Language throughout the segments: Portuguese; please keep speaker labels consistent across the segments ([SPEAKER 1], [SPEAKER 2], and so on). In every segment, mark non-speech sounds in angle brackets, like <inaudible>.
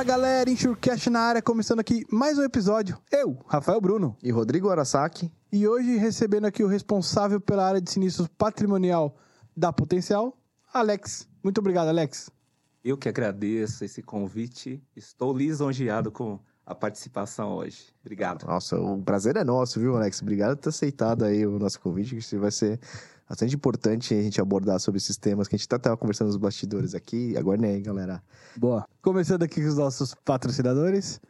[SPEAKER 1] Fala galera, Insurecast na área, começando aqui mais um episódio. Eu, Rafael Bruno.
[SPEAKER 2] E Rodrigo Arasaki.
[SPEAKER 1] E hoje recebendo aqui o responsável pela área de sinistros patrimonial da Potencial, Alex. Muito obrigado, Alex.
[SPEAKER 3] Eu que agradeço esse convite. Estou lisonjeado com a participação hoje. Obrigado.
[SPEAKER 2] Nossa, o prazer é nosso, viu, Alex? Obrigado por ter aceitado aí o nosso convite, que vai ser bastante importante a gente abordar sobre esses temas que a gente tá, tava conversando nos bastidores aqui. Aguardem aí, galera.
[SPEAKER 1] Boa. Começando aqui com os nossos patrocinadores.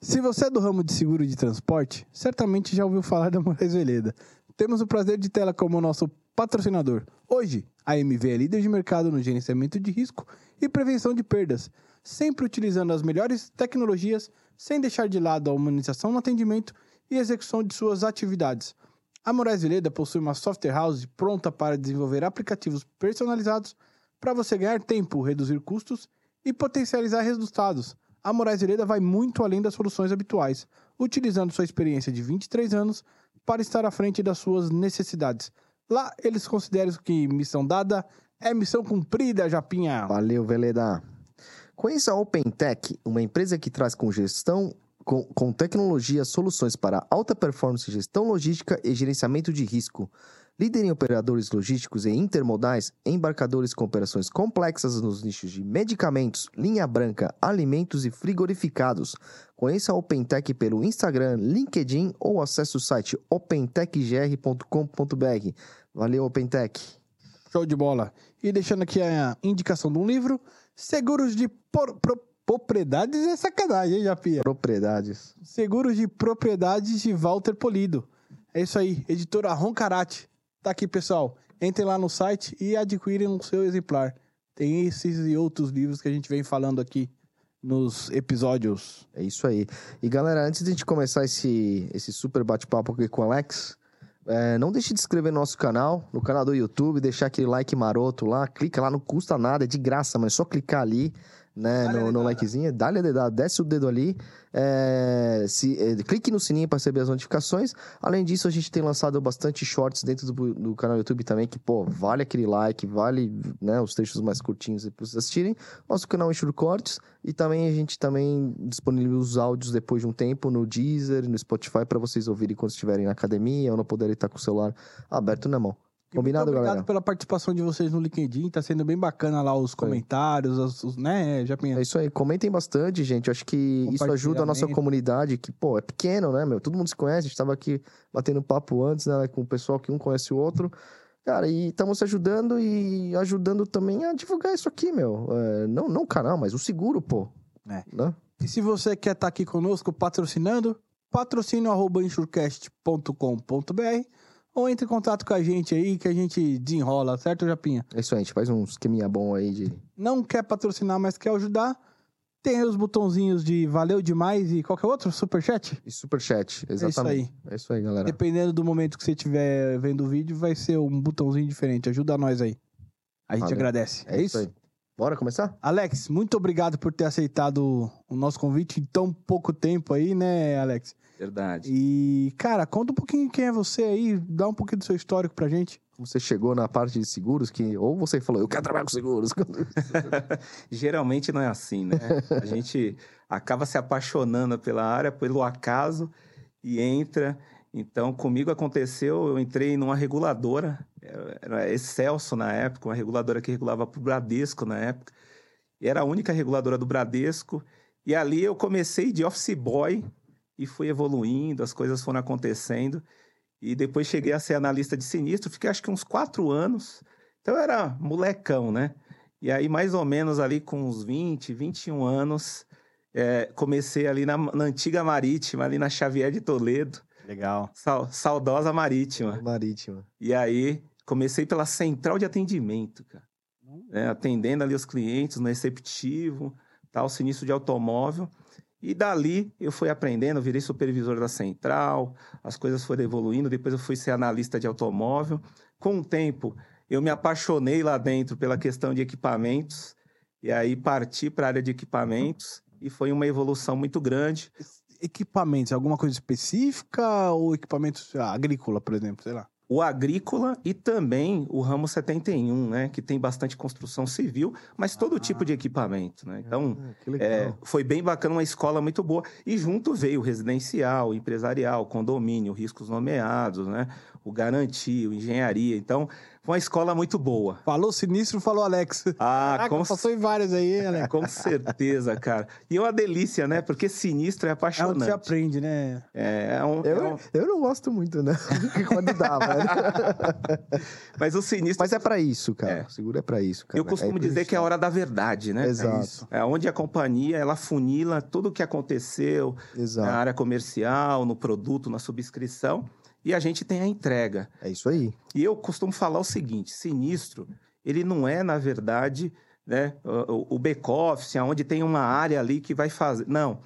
[SPEAKER 1] Se você é do ramo de seguro de transporte, certamente já ouviu falar da Moraes Veleda. Temos o prazer de tê-la como nosso patrocinador. Hoje, a MV é líder de mercado no gerenciamento de risco e prevenção de perdas, sempre utilizando as melhores tecnologias, sem deixar de lado a humanização no atendimento e execução de suas atividades. A Moraes Veleda possui uma software house pronta para desenvolver aplicativos personalizados para você ganhar tempo, reduzir custos e potencializar resultados. A Moraes Veleda vai muito além das soluções habituais, utilizando sua experiência de 23 anos para estar à frente das suas necessidades. Lá, eles consideram que missão dada é missão cumprida, Japinha.
[SPEAKER 2] Valeu, Veleda. Conheça a OpenTech, uma empresa que traz com gestão, com, com tecnologia, soluções para alta performance, gestão logística e gerenciamento de risco. Líder em operadores logísticos e intermodais, embarcadores com operações complexas nos nichos de medicamentos, linha branca, alimentos e frigorificados. Conheça a OpenTech pelo Instagram, LinkedIn ou acesse o site opentechgr.com.br. Valeu, OpenTech.
[SPEAKER 1] Show de bola. E deixando aqui a indicação de um livro, Seguros de por, pro, Propriedades é sacanagem, hein, Japinha?
[SPEAKER 2] Propriedades.
[SPEAKER 1] Seguros de Propriedades de Walter Polido. É isso aí, editora Roncarate. Tá aqui, pessoal. Entrem lá no site e adquirem o seu exemplar. Tem esses e outros livros que a gente vem falando aqui nos episódios.
[SPEAKER 2] É isso aí. E galera, antes de a gente começar esse, esse super bate-papo aqui com o Alex, é, não deixe de inscrever no nosso canal, no canal do YouTube, deixar aquele like maroto lá, clica lá, não custa nada, é de graça, mas é só clicar ali, né, no, no likezinho, dá-lhe a dedada, desce o dedo ali, é, se, é, clique no sininho para receber as notificações. Além disso, a gente tem lançado bastante shorts dentro do, do canal do YouTube também, que, pô, vale aquele like, vale né, os textos mais curtinhos para vocês assistirem. Nosso canal Enxuro Cortes e também a gente também disponibiliza os áudios depois de um tempo no Deezer, no Spotify, para vocês ouvirem quando estiverem na academia ou não poderem estar com o celular aberto na mão. Combinado,
[SPEAKER 1] Muito obrigado
[SPEAKER 2] galera?
[SPEAKER 1] pela participação de vocês no LinkedIn. Tá sendo bem bacana lá os comentários, os, os- né, Japinha?
[SPEAKER 2] É isso aí, comentem bastante, gente. Acho que isso ajuda a nossa comunidade, que, pô, é pequeno, né, meu? Todo mundo se conhece, a gente tava aqui batendo papo antes, né, com o pessoal que um conhece o outro. Cara, e estamos se ajudando e ajudando também a divulgar isso aqui, meu. É, não, não o canal, mas o seguro, pô.
[SPEAKER 1] É.
[SPEAKER 2] Né?
[SPEAKER 1] E se você quer estar aqui conosco patrocinando, patrocínio arroba insurecast.com.br ou entre em contato com a gente aí que a gente desenrola, certo, Japinha?
[SPEAKER 2] É isso aí, a gente faz um esqueminha bom aí de.
[SPEAKER 1] Não quer patrocinar, mas quer ajudar? Tem aí os botãozinhos de valeu demais e qualquer outro, superchat?
[SPEAKER 2] de superchat.
[SPEAKER 1] É isso
[SPEAKER 2] Exatamente.
[SPEAKER 1] aí.
[SPEAKER 2] É isso aí, galera.
[SPEAKER 1] Dependendo do momento que você estiver vendo o vídeo, vai ser um botãozinho diferente. Ajuda nós aí. A gente
[SPEAKER 2] Valeu.
[SPEAKER 1] agradece.
[SPEAKER 2] É isso aí. Bora começar?
[SPEAKER 1] Alex, muito obrigado por ter aceitado o nosso convite em tão pouco tempo aí, né, Alex?
[SPEAKER 3] Verdade.
[SPEAKER 1] E, cara, conta um pouquinho quem é você aí, dá um pouquinho do seu histórico pra gente.
[SPEAKER 2] Você chegou na parte de seguros que. Ou você falou, eu quero trabalhar com seguros. <laughs>
[SPEAKER 3] Geralmente não é assim, né? A gente acaba se apaixonando pela área, pelo acaso, e entra. Então, comigo aconteceu, eu entrei numa reguladora, era Excelso na época, uma reguladora que regulava para o Bradesco na época. E era a única reguladora do Bradesco. E ali eu comecei de office boy e fui evoluindo, as coisas foram acontecendo. E depois cheguei a ser analista de sinistro, fiquei acho que uns quatro anos. Então eu era molecão, né? E aí, mais ou menos ali com uns 20, 21 anos, é, comecei ali na, na antiga Marítima, ali na Xavier de Toledo,
[SPEAKER 1] Legal.
[SPEAKER 3] sau- saudosa Marítima.
[SPEAKER 2] Marítima.
[SPEAKER 3] E aí, comecei pela central de atendimento, cara. né, atendendo ali os clientes no receptivo, tal, sinistro de automóvel. E dali eu fui aprendendo, virei supervisor da central, as coisas foram evoluindo, depois eu fui ser analista de automóvel. Com o tempo, eu me apaixonei lá dentro pela questão de equipamentos, e aí parti para a área de equipamentos, e foi uma evolução muito grande.
[SPEAKER 1] Equipamentos, alguma coisa específica ou equipamentos lá, agrícola, por exemplo, sei lá?
[SPEAKER 3] O agrícola e também o ramo 71, né? Que tem bastante construção civil, mas todo
[SPEAKER 1] Ah.
[SPEAKER 3] tipo de equipamento, né? Então,
[SPEAKER 2] Ah,
[SPEAKER 3] é, foi bem bacana, uma escola muito boa. E junto veio o residencial, empresarial, condomínio, riscos nomeados, né? O garantio, engenharia. Então, foi uma escola muito boa.
[SPEAKER 1] Falou sinistro, falou Alex.
[SPEAKER 3] Ah,
[SPEAKER 1] Caraca,
[SPEAKER 3] com,
[SPEAKER 1] passou em vários aí, hein, Alex.
[SPEAKER 3] com certeza, cara. E é uma delícia, né? Porque sinistro é
[SPEAKER 1] É onde
[SPEAKER 3] apaixonante.
[SPEAKER 1] você aprende, né?
[SPEAKER 3] É, é um- é
[SPEAKER 2] Eu,
[SPEAKER 3] um-
[SPEAKER 2] eu não gosto muito, né? <laughs> Quando dá, velho. <laughs>
[SPEAKER 3] Mas o sinistro.
[SPEAKER 2] Mas é pra isso, cara.
[SPEAKER 3] É.
[SPEAKER 2] O seguro é pra isso, cara.
[SPEAKER 3] Eu costumo
[SPEAKER 2] É
[SPEAKER 3] dizer que é a hora da verdade, né?
[SPEAKER 2] Exato.
[SPEAKER 3] É isso. É onde a companhia ela funila tudo o que aconteceu na
[SPEAKER 2] Exato.
[SPEAKER 3] área comercial, no produto, na subscrição, e a gente tem a entrega.
[SPEAKER 2] É isso aí.
[SPEAKER 3] E eu costumo falar o seguinte: sinistro, ele não é, na verdade, né, o, o back-office, onde tem uma área ali que vai fazer. Não.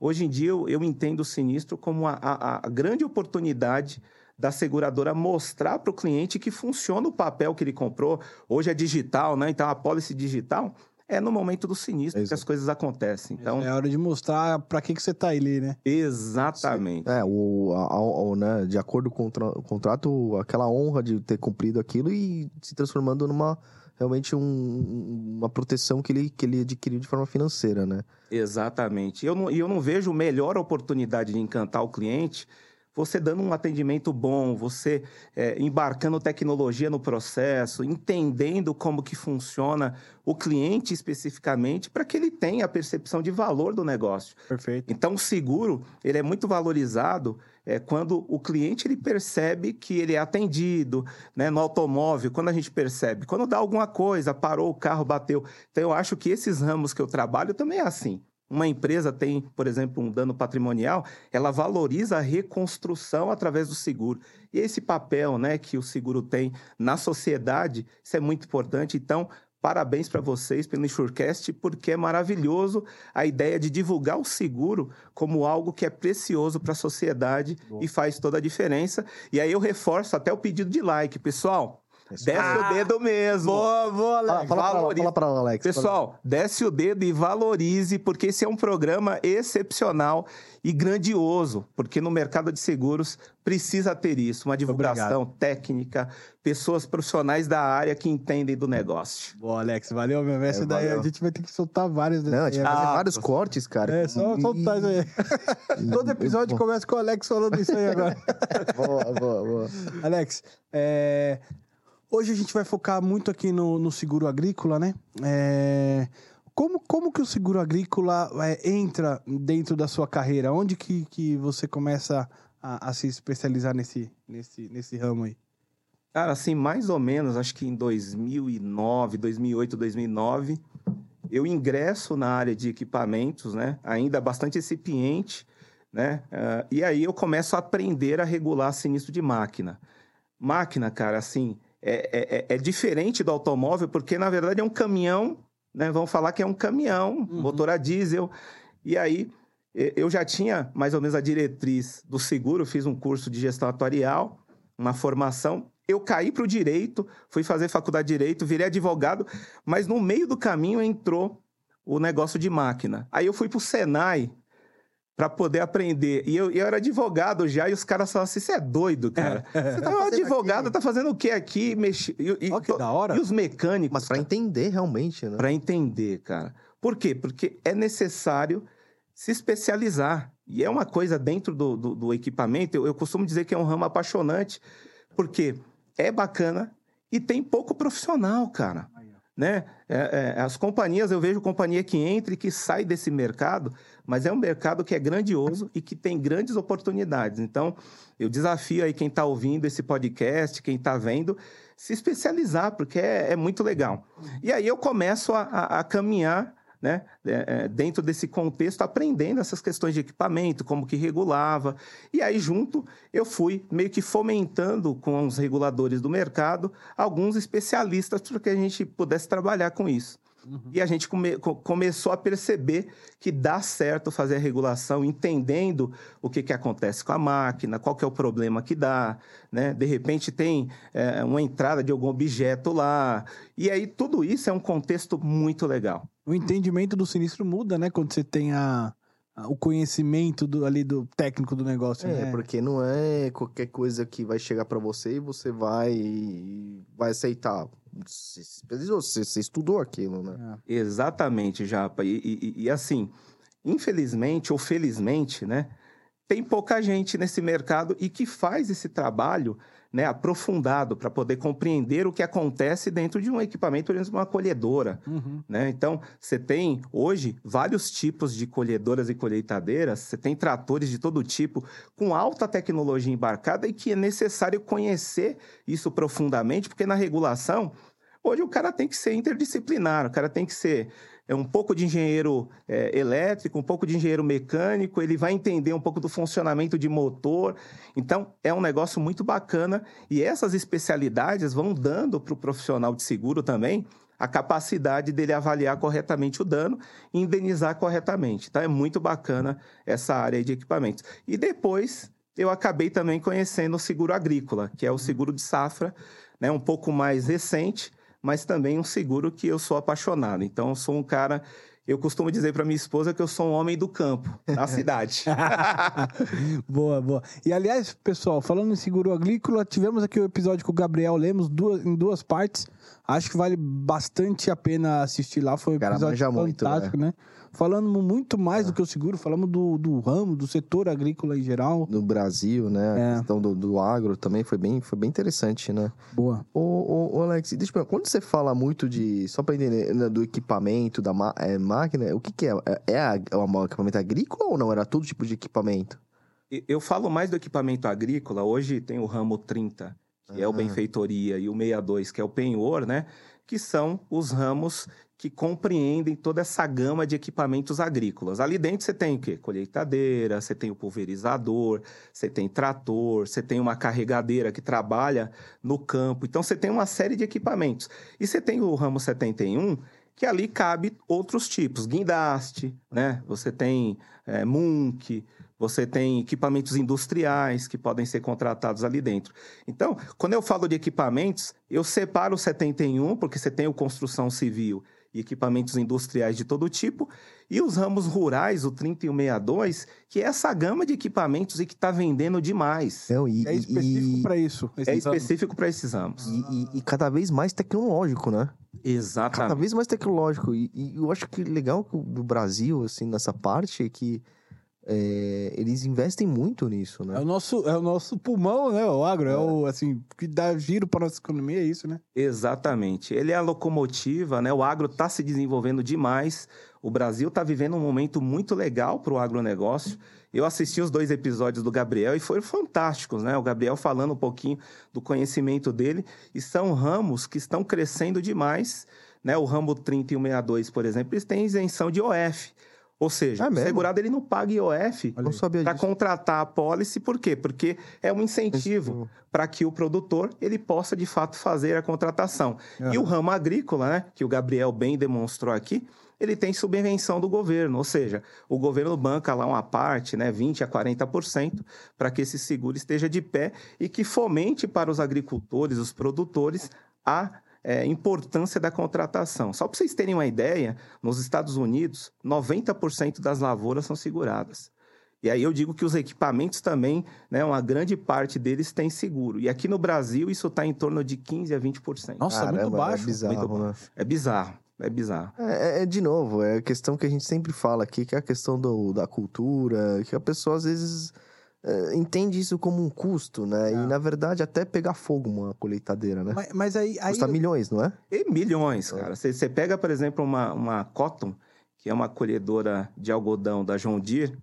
[SPEAKER 3] Hoje em dia, eu, eu entendo o sinistro como a, a- a grande oportunidade da seguradora mostrar para o cliente que funciona o papel que ele comprou. Hoje é digital, né? Então, a policy digital é no momento do sinistro que
[SPEAKER 2] Exato.
[SPEAKER 3] as coisas acontecem. Então,
[SPEAKER 1] É hora de mostrar pra que, que você tá ali, né?
[SPEAKER 3] exatamente.
[SPEAKER 2] É, o, a- o, né, de acordo com o tra- o contrato, aquela honra de ter cumprido aquilo e se transformando numa realmente um- uma proteção que ele, que ele adquiriu de forma financeira, né?
[SPEAKER 3] Exatamente. Eu não, e eu não vejo melhor oportunidade de encantar o cliente você dando um atendimento bom, você é, embarcando tecnologia no processo, entendendo como que funciona o cliente especificamente, para que ele tenha a percepção de valor do negócio.
[SPEAKER 1] Perfeito.
[SPEAKER 3] Então, o seguro ele é muito valorizado é, quando o cliente ele percebe que ele é atendido, né, no automóvel, quando a gente percebe, quando dá alguma coisa, parou o carro, bateu. Então, eu acho que esses ramos que eu trabalho também é assim. Uma empresa tem, por exemplo, um dano patrimonial, ela valoriza a reconstrução através do seguro. E esse papel né, que o seguro tem na sociedade, isso é muito importante. Então, Parabéns para vocês pelo Insurecast, porque é maravilhoso a ideia de divulgar o seguro como algo que é precioso para a sociedade
[SPEAKER 1] Boa.
[SPEAKER 3] e faz toda a diferença. E aí eu reforço até o pedido de like, pessoal. Desce
[SPEAKER 1] Ah!
[SPEAKER 3] o dedo mesmo.
[SPEAKER 1] Boa, boa,
[SPEAKER 2] Fala,
[SPEAKER 1] Alex.
[SPEAKER 2] fala, pra,
[SPEAKER 3] valoriza-
[SPEAKER 2] fala pra Alex.
[SPEAKER 3] Pessoal, desce o dedo e valorize, porque esse é um programa excepcional e grandioso, porque no mercado de seguros precisa ter isso, uma divulgação técnica, pessoas profissionais da área que entendem do negócio.
[SPEAKER 1] Boa, Alex. Valeu, meu. Essa
[SPEAKER 2] É,
[SPEAKER 1] daí
[SPEAKER 2] valeu.
[SPEAKER 1] a gente vai ter que soltar vários
[SPEAKER 2] Não, a gente vai fazer vários cortes, cara.
[SPEAKER 1] É, só soltar isso aí. <laughs> Todo episódio começa com o Alex falando isso aí agora.
[SPEAKER 2] Boa, boa, boa.
[SPEAKER 1] Alex, é, hoje a gente vai focar muito aqui no, no seguro agrícola, né? É, como, como que o seguro agrícola é, entra dentro da sua carreira? Onde que, que você começa a, a se especializar nesse, nesse, nesse ramo aí?
[SPEAKER 3] Cara, assim, mais ou menos, acho que em 2009, 2008, 2009, eu ingresso na área de equipamentos, né? Ainda bastante incipiente, né? Ah, e aí eu começo a aprender a regular sinistro de máquina. Máquina, cara, assim, é, é- é diferente do automóvel, porque na verdade é um caminhão, né? Vamos falar que é um caminhão,
[SPEAKER 1] Uhum.
[SPEAKER 3] motor a diesel. E aí eu já tinha mais ou menos a diretriz do seguro, fiz um curso de gestão atuarial, uma formação. Eu caí para o direito, fui fazer faculdade de direito, virei advogado, mas no meio do caminho entrou o negócio de máquina. Aí eu fui para o Senai para poder aprender. E eu, eu era advogado já, e os caras falavam assim: você é doido, cara. <laughs> Você tá um advogado,
[SPEAKER 2] aqui?"
[SPEAKER 3] tá fazendo o que aqui? Mexi... E, e-
[SPEAKER 1] Olha que da hora.
[SPEAKER 3] e os mecânicos?
[SPEAKER 2] Mas pra entender realmente, né?
[SPEAKER 3] para entender, cara. Por quê? Porque é necessário se especializar. E é uma coisa dentro do, do, do equipamento, eu, eu costumo dizer que é um ramo apaixonante, porque é bacana e tem pouco profissional, cara. Né? É, é, as companhias, eu vejo companhia que entra e que sai desse mercado, mas é um mercado que é grandioso e que tem grandes oportunidades. Então, eu desafio aí quem está ouvindo esse podcast, quem está vendo, se especializar, porque é, é muito legal. E aí eu começo a, a- a caminhar né, é, é, dentro desse contexto, aprendendo essas questões de equipamento, como que regulava. E aí, junto, eu fui meio que fomentando com os reguladores do mercado alguns especialistas para que a gente pudesse trabalhar com isso. E a gente come- co- começou a perceber que dá certo fazer a regulação, entendendo o que, que acontece com a máquina, qual que é o problema que dá, né? De repente tem é, uma entrada de algum objeto lá. E aí tudo isso é um contexto muito legal.
[SPEAKER 1] O entendimento do sinistro muda, né? Quando você tem a, o conhecimento do, ali do técnico do negócio,
[SPEAKER 2] É,
[SPEAKER 1] né?
[SPEAKER 2] porque não é qualquer coisa que vai chegar pra você e você vai vai aceitar. Você, você, você estudou aquilo, né?
[SPEAKER 1] É.
[SPEAKER 3] Exatamente, Japa. E, e- e, assim, infelizmente ou felizmente, né? Tem pouca gente nesse mercado e que faz esse trabalho né, aprofundado para poder compreender o que acontece dentro de um equipamento, dentro de uma colhedora.
[SPEAKER 1] Uhum.
[SPEAKER 3] né? Então, você tem hoje vários tipos de colhedoras e colheitadeiras, você tem tratores de todo tipo, com alta tecnologia embarcada e que é necessário conhecer isso profundamente, porque na regulação, hoje o cara tem que ser interdisciplinar, o cara tem que ser é um pouco de engenheiro é, elétrico, um pouco de engenheiro mecânico, ele vai entender um pouco do funcionamento de motor. Então, é um negócio muito bacana e essas especialidades vão dando para o profissional de seguro também a capacidade dele avaliar corretamente o dano e indenizar corretamente. Então, é muito bacana essa área de equipamentos. E depois, eu acabei também conhecendo o seguro agrícola, que é o seguro de safra, né, um pouco mais recente, mas também um seguro que eu sou apaixonado. Então, eu sou um cara. Eu costumo dizer para minha esposa que eu sou um homem do campo, da <laughs> cidade. <laughs>
[SPEAKER 1] boa, boa. E aliás, pessoal, falando em seguro agrícola, tivemos aqui o episódio com o Gabriel Lemos duas, em duas partes. Acho que vale bastante a pena assistir lá. Foi um episódio
[SPEAKER 2] manja muito,
[SPEAKER 1] fantástico, né? Falando muito mais do que o seguro, falamos do, do ramo, do setor agrícola em geral.
[SPEAKER 2] No Brasil, né? A
[SPEAKER 1] É.
[SPEAKER 2] questão do, do agro também foi bem, foi bem interessante, né?
[SPEAKER 1] Boa.
[SPEAKER 2] Ô, ô, ô, Alex, deixa eu perguntar, quando você fala muito de. Só pra entender, né, do equipamento, da é, máquina, o que, que é? É, é, a- é um equipamento agrícola ou não? Era todo tipo de equipamento?
[SPEAKER 3] Eu falo mais do equipamento agrícola. Hoje tem o ramo 30, que é o
[SPEAKER 2] Ah.
[SPEAKER 3] benfeitoria, e o 62, que é o penhor, né? Que são os ramos que compreendem toda essa gama de equipamentos agrícolas. Ali dentro você tem o quê? Colheitadeira, você tem o pulverizador, você tem trator, você tem uma carregadeira que trabalha no campo. Então você tem uma série de equipamentos. E você tem o ramo 71, que ali cabe outros tipos, guindaste, né? Você tem é, Munk, você tem equipamentos industriais que podem ser contratados ali dentro. Então, quando eu falo de equipamentos, eu separo o 71, porque você tem o construção civil e equipamentos industriais de todo tipo, e os ramos rurais, o 30 e o 62, que é essa gama de equipamentos e que está vendendo demais.
[SPEAKER 2] E,
[SPEAKER 1] É específico para isso.
[SPEAKER 3] É específico para esses ramos.
[SPEAKER 2] e, e- e cada vez mais tecnológico, né? Cada
[SPEAKER 3] Exatamente.
[SPEAKER 2] vez mais tecnológico. E, e eu acho que legal que o- do Brasil, assim, nessa parte, é que é, eles investem muito nisso,
[SPEAKER 1] É
[SPEAKER 2] né?
[SPEAKER 1] o, nosso, é o nosso pulmão, né? O agro. É, o, assim, que dá giro para nossa economia, é isso, né?
[SPEAKER 3] Exatamente. Ele é a locomotiva, né? O agro está se desenvolvendo demais. O Brasil está vivendo um momento muito legal para o agronegócio. Eu assisti os dois episódios do Gabriel e foram fantásticos, né? O Gabriel falando um pouquinho do conhecimento dele. E são ramos que estão crescendo demais. Né? O ramo 30 e o 62, por exemplo, eles têm isenção de IOF. Ou seja,
[SPEAKER 2] É
[SPEAKER 3] o segurado ele não paga IOF para contratar a pólice, por quê? Porque é um incentivo para que o produtor ele possa de fato fazer a contratação. E o ramo agrícola, né, que o Gabriel bem demonstrou aqui, ele tem subvenção do governo, ou seja, o governo banca lá uma parte, né, 20 a 40%, para que esse seguro esteja de pé e que fomente para os agricultores, os produtores, a é, importância da contratação. Só para vocês terem uma ideia, nos Estados Unidos, 90% das lavouras são seguradas. E aí eu digo que os equipamentos também, né, uma grande parte deles tem seguro. E aqui no Brasil isso está em torno de 15 a 20%.
[SPEAKER 1] Nossa, muito
[SPEAKER 2] Caramba,
[SPEAKER 1] baixo.
[SPEAKER 2] É bizarro,
[SPEAKER 3] muito
[SPEAKER 2] né?
[SPEAKER 3] É bizarro, é bizarro.
[SPEAKER 2] É, é- é de novo, é a questão que a gente sempre fala aqui, que é a questão do, da cultura, que a pessoa às vezes é, entende isso como um custo, né?
[SPEAKER 1] É.
[SPEAKER 2] E na verdade até pegar fogo uma colheitadeira, né?
[SPEAKER 1] Mas, mas aí, aí
[SPEAKER 2] Custa milhões, não é?
[SPEAKER 3] E milhões, cara. Você você pega, por exemplo, uma, uma Cotton, que é uma colhedora de algodão da John Deere,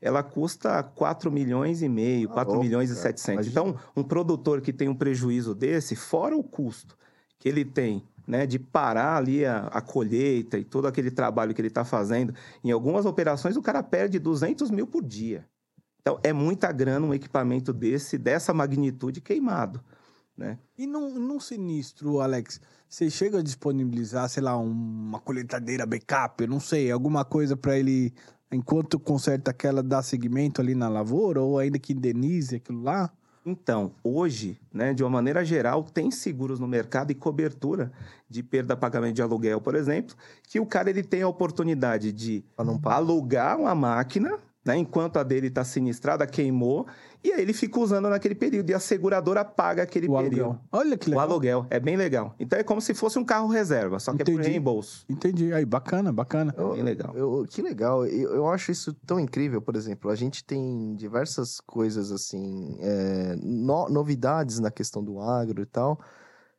[SPEAKER 3] ela custa 4 milhões e meio, 4
[SPEAKER 2] Oh,
[SPEAKER 3] milhões e
[SPEAKER 2] cara,
[SPEAKER 3] 700.
[SPEAKER 2] imagina.
[SPEAKER 3] Então, um produtor que tem um prejuízo desse, fora o custo que ele tem, né, de parar ali a, a colheita e todo aquele trabalho que ele está fazendo, em algumas operações o cara perde 200 mil por dia. Então, é muita grana um equipamento desse, dessa magnitude queimado, né?
[SPEAKER 1] E num, num sinistro, Alex, você chega a disponibilizar, sei lá, um- uma colheitadeira backup, eu não sei, alguma coisa para ele, enquanto conserta aquela, dar segmento ali na lavoura, ou ainda que indenize aquilo lá?
[SPEAKER 3] Então, hoje, né, de uma maneira geral, tem seguros no mercado e cobertura de perda pagamento de aluguel, por exemplo, que o cara ele tem a oportunidade de alugar uma máquina, né, enquanto a dele está sinistrada, queimou, e aí ele fica usando naquele período, e a seguradora paga aquele
[SPEAKER 1] O
[SPEAKER 3] período.
[SPEAKER 1] aluguel. Olha que
[SPEAKER 3] O
[SPEAKER 1] legal.
[SPEAKER 3] aluguel, é bem legal. Então é como se fosse um carro reserva, só que é por
[SPEAKER 1] Entendi.
[SPEAKER 3] reembolso.
[SPEAKER 1] Entendi. Aí, bacana, bacana.
[SPEAKER 3] É bem legal.
[SPEAKER 2] Eu- que legal. Eu, eu acho isso tão incrível, por exemplo. A gente tem diversas coisas assim, é, no- novidades na questão do agro e tal.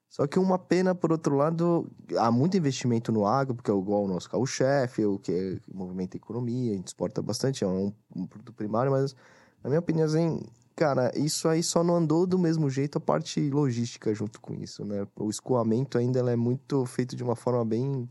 [SPEAKER 2] Só que uma pena, por outro lado, há muito investimento no agro, porque é igual o nosso carro-chefe, o que é- movimenta a economia, a gente exporta bastante, é um, um produto primário, mas na minha opinião, assim, cara, isso aí só não andou do mesmo jeito a parte logística junto com isso, né? O escoamento ainda ela é muito feito de uma forma bem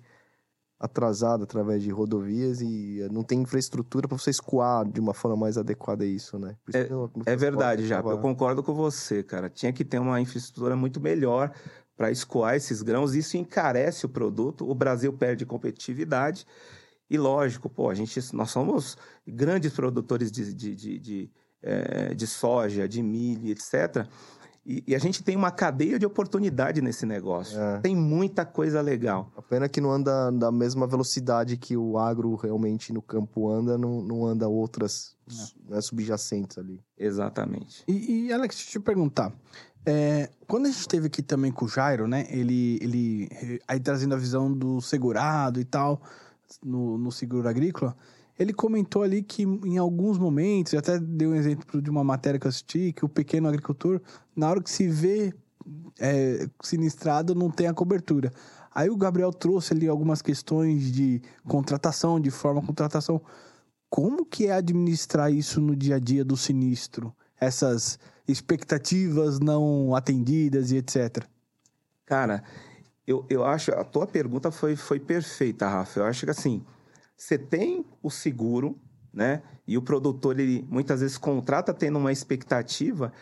[SPEAKER 2] atrasada através de rodovias e eh, não tem infraestrutura para você escoar de uma forma mais adequada a isso, né? Isso no
[SPEAKER 3] É verdade, já.
[SPEAKER 2] tava-
[SPEAKER 3] Eu concordo com você, cara. Tinha que ter uma infraestrutura muito melhor para escoar esses grãos. Isso encarece o produto. O Brasil perde competitividade. E lógico, pô, a gente, nós somos grandes produtores de, de, de, de, eh, de soja, de milho, etc. E, e a gente tem uma cadeia de oportunidade nesse negócio.
[SPEAKER 2] É.
[SPEAKER 3] Tem muita coisa legal.
[SPEAKER 2] A pena que não anda da mesma velocidade que o agro realmente no campo anda, não, não anda outras né, subjacentes ali.
[SPEAKER 3] Exatamente.
[SPEAKER 1] E, e, Alex, deixa eu te perguntar. É, quando a gente esteve aqui também com o Jairo, né? Ele, ele aí trazendo a visão do segurado e tal, no, no seguro agrícola, ele comentou ali que em alguns momentos, até deu um exemplo de uma matéria que eu assisti, que o pequeno agricultor, na hora que se vê é, sinistrado, não tem a cobertura. Aí o Gabriel trouxe ali algumas questões de contratação, de forma de contratação. Como que é administrar isso no dia a dia do sinistro? Essas expectativas não atendidas e etc.
[SPEAKER 3] Cara, eu, eu acho. A tua pergunta foi, foi perfeita, Rafa. Eu acho que assim, você tem o seguro, né? E o produtor, ele muitas vezes contrata tendo uma expectativa.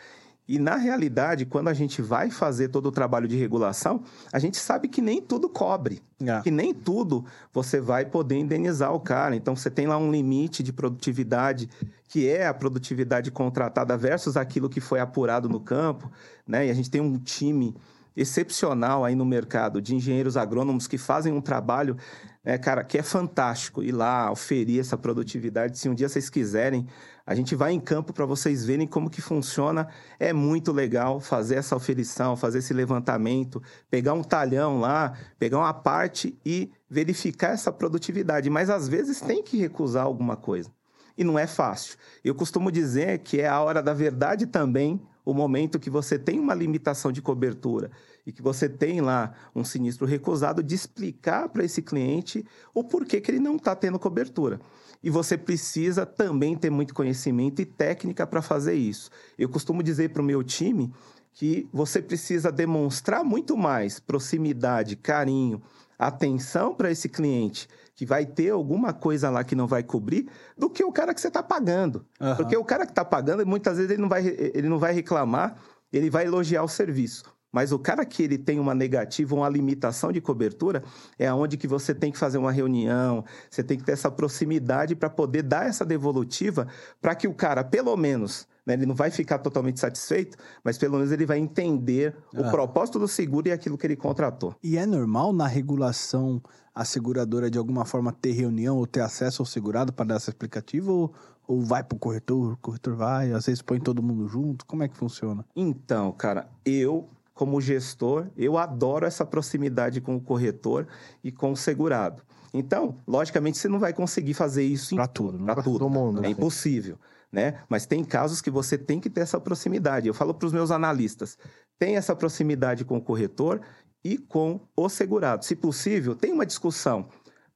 [SPEAKER 3] E na realidade, quando a gente vai fazer todo o trabalho de regulação, a gente sabe que nem tudo cobre. Que nem tudo você vai poder indenizar o cara. Então, você tem lá um limite de produtividade, que é a produtividade contratada versus aquilo que foi apurado no campo. Né? E a gente tem um time excepcional aí no mercado de engenheiros agrônomos que fazem um trabalho, né, cara, que é fantástico ir lá oferir essa produtividade. Se um dia vocês quiserem, a gente vai em campo para vocês verem como que funciona. É muito legal fazer essa oferição, fazer esse levantamento, pegar um talhão lá, pegar uma parte e verificar essa produtividade. Mas às vezes tem que recusar alguma coisa. E não é fácil. Eu costumo dizer que é a hora da verdade também, o momento que você tem uma limitação de cobertura e que você tem lá um sinistro recusado, de explicar para esse cliente o porquê que ele não está tendo cobertura. E você precisa também ter muito conhecimento e técnica para fazer isso. Eu costumo dizer para o meu time que você precisa demonstrar muito mais proximidade, carinho, atenção para esse cliente que vai ter alguma coisa lá que não vai cobrir do que o cara que você está pagando.
[SPEAKER 1] Aham.
[SPEAKER 3] Porque o cara que está pagando, muitas vezes ele não, vai, ele não vai reclamar, ele vai elogiar o serviço. Mas o cara que ele tem uma negativa, uma limitação de cobertura, é aonde que você tem que fazer uma reunião, você tem que ter essa proximidade para poder dar essa devolutiva, para que o cara, pelo menos, né, ele não vai ficar totalmente satisfeito, mas pelo menos ele vai entender o
[SPEAKER 1] Ah.
[SPEAKER 3] propósito do seguro e aquilo que ele contratou.
[SPEAKER 1] E é normal na regulação a seguradora de alguma forma ter reunião ou ter acesso ao segurado para dar essa explicativa ou, ou vai para o corretor, o corretor vai, às vezes põe todo mundo junto, como é que funciona?
[SPEAKER 3] Então, cara, eu, como gestor, eu adoro essa proximidade com o corretor e com o segurado. Então, logicamente, você não vai conseguir fazer isso
[SPEAKER 1] Pra tudo, né?
[SPEAKER 3] Para tudo.
[SPEAKER 2] todo mundo,
[SPEAKER 3] É
[SPEAKER 2] né?
[SPEAKER 3] impossível, né? Mas tem casos que você tem que ter essa proximidade. Eu falo para os meus analistas, tem essa proximidade com o corretor e com o segurado. Se possível, tem uma discussão.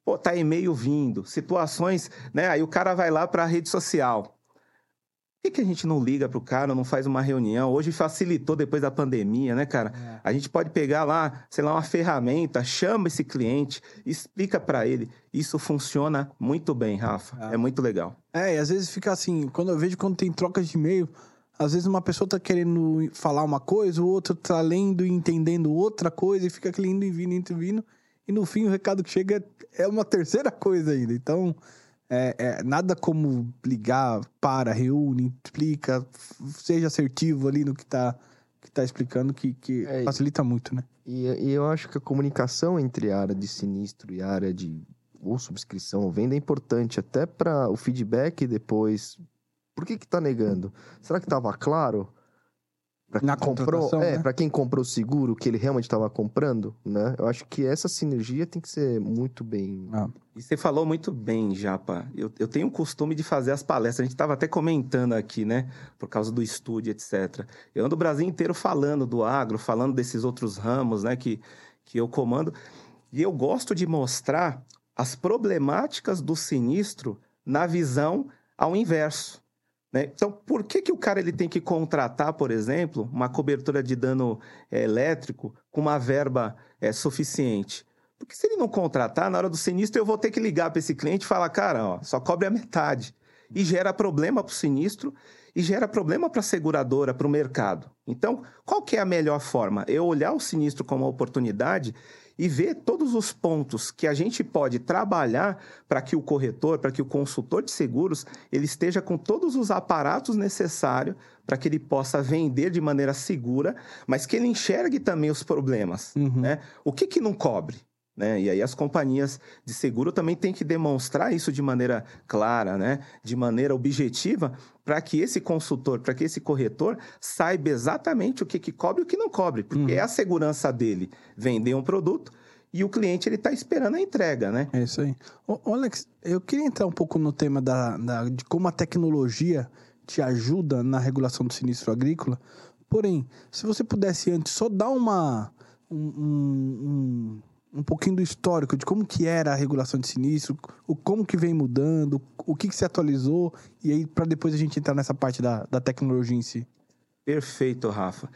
[SPEAKER 3] Pô, tá e-mail vindo, situações, né? Aí o cara vai lá para a rede social. Que, que a gente não liga pro cara, não faz uma reunião? Hoje facilitou depois da pandemia, né, cara? A gente pode pegar lá, sei lá, uma ferramenta, chama esse cliente, explica para ele. Isso funciona muito bem, Rafa.
[SPEAKER 1] Ah.
[SPEAKER 3] É muito legal.
[SPEAKER 1] É, e às vezes fica assim, quando eu vejo quando tem trocas de e-mail, às vezes uma pessoa tá querendo falar uma coisa, o outro tá lendo e entendendo outra coisa, e fica aquele indo e vindo, indo e vindo, e no fim o recado que chega é uma terceira coisa ainda. Então, É, é, nada como ligar, para, reúne, explica, seja assertivo ali no que tá, que tá explicando, que, que
[SPEAKER 2] É,
[SPEAKER 1] facilita muito, né?
[SPEAKER 2] E, e eu acho que a comunicação entre a área de sinistro e a área de ou subscrição ou venda é importante até para o feedback depois. Por que que tá negando? Será que tava claro? Pra
[SPEAKER 1] Na
[SPEAKER 2] comprou, é,
[SPEAKER 1] né?
[SPEAKER 2] para quem comprou o seguro que ele realmente estava comprando, né? Eu acho que essa sinergia tem que ser muito bem.
[SPEAKER 1] Ah,
[SPEAKER 3] E você falou muito bem, Japa. Eu, eu tenho o costume de fazer as palestras. A gente estava até comentando aqui, né? Por causa do estúdio, etc. Eu ando o Brasil inteiro falando do agro, falando desses outros ramos, né? Que, que eu comando. E eu gosto de mostrar as problemáticas do sinistro na visão ao inverso. Né? Então, por que, que o cara ele tem que contratar, por exemplo, uma cobertura de dano eh, elétrico com uma verba eh, suficiente? Porque se ele não contratar, na hora do sinistro, eu vou ter que ligar para esse cliente e falar, cara, ó, só cobre a metade. E gera problema para o sinistro e gera problema para a seguradora, para o mercado. Então, qual que é a melhor forma? Eu olhar o sinistro como uma oportunidade e ver todos os pontos que a gente pode trabalhar para que o corretor, para que o consultor de seguros, ele esteja com todos os aparatos necessários para que ele possa vender de maneira segura, mas que ele enxergue também os problemas.
[SPEAKER 1] Uhum.
[SPEAKER 3] Né? O que, que não cobre? Né? E aí as companhias de seguro também têm que demonstrar isso de maneira clara, né? de maneira objetiva, para que esse consultor, para que esse corretor saiba exatamente o que, que cobre e o que não cobre, porque
[SPEAKER 1] Uhum.
[SPEAKER 3] é a segurança dele vender um produto e o cliente ele está esperando a entrega, né?
[SPEAKER 1] É isso aí. Ô, Alex, eu queria entrar um pouco no tema da, da- de como a tecnologia te ajuda na regulação do sinistro agrícola. Porém, se você pudesse antes só dar uma um, um, um- um pouquinho do histórico de como que era a regulação de sinistro, o como que vem mudando, o que, que se atualizou, e aí para depois a gente entrar nessa parte da, da tecnologia em si.
[SPEAKER 3] Perfeito, Rafa.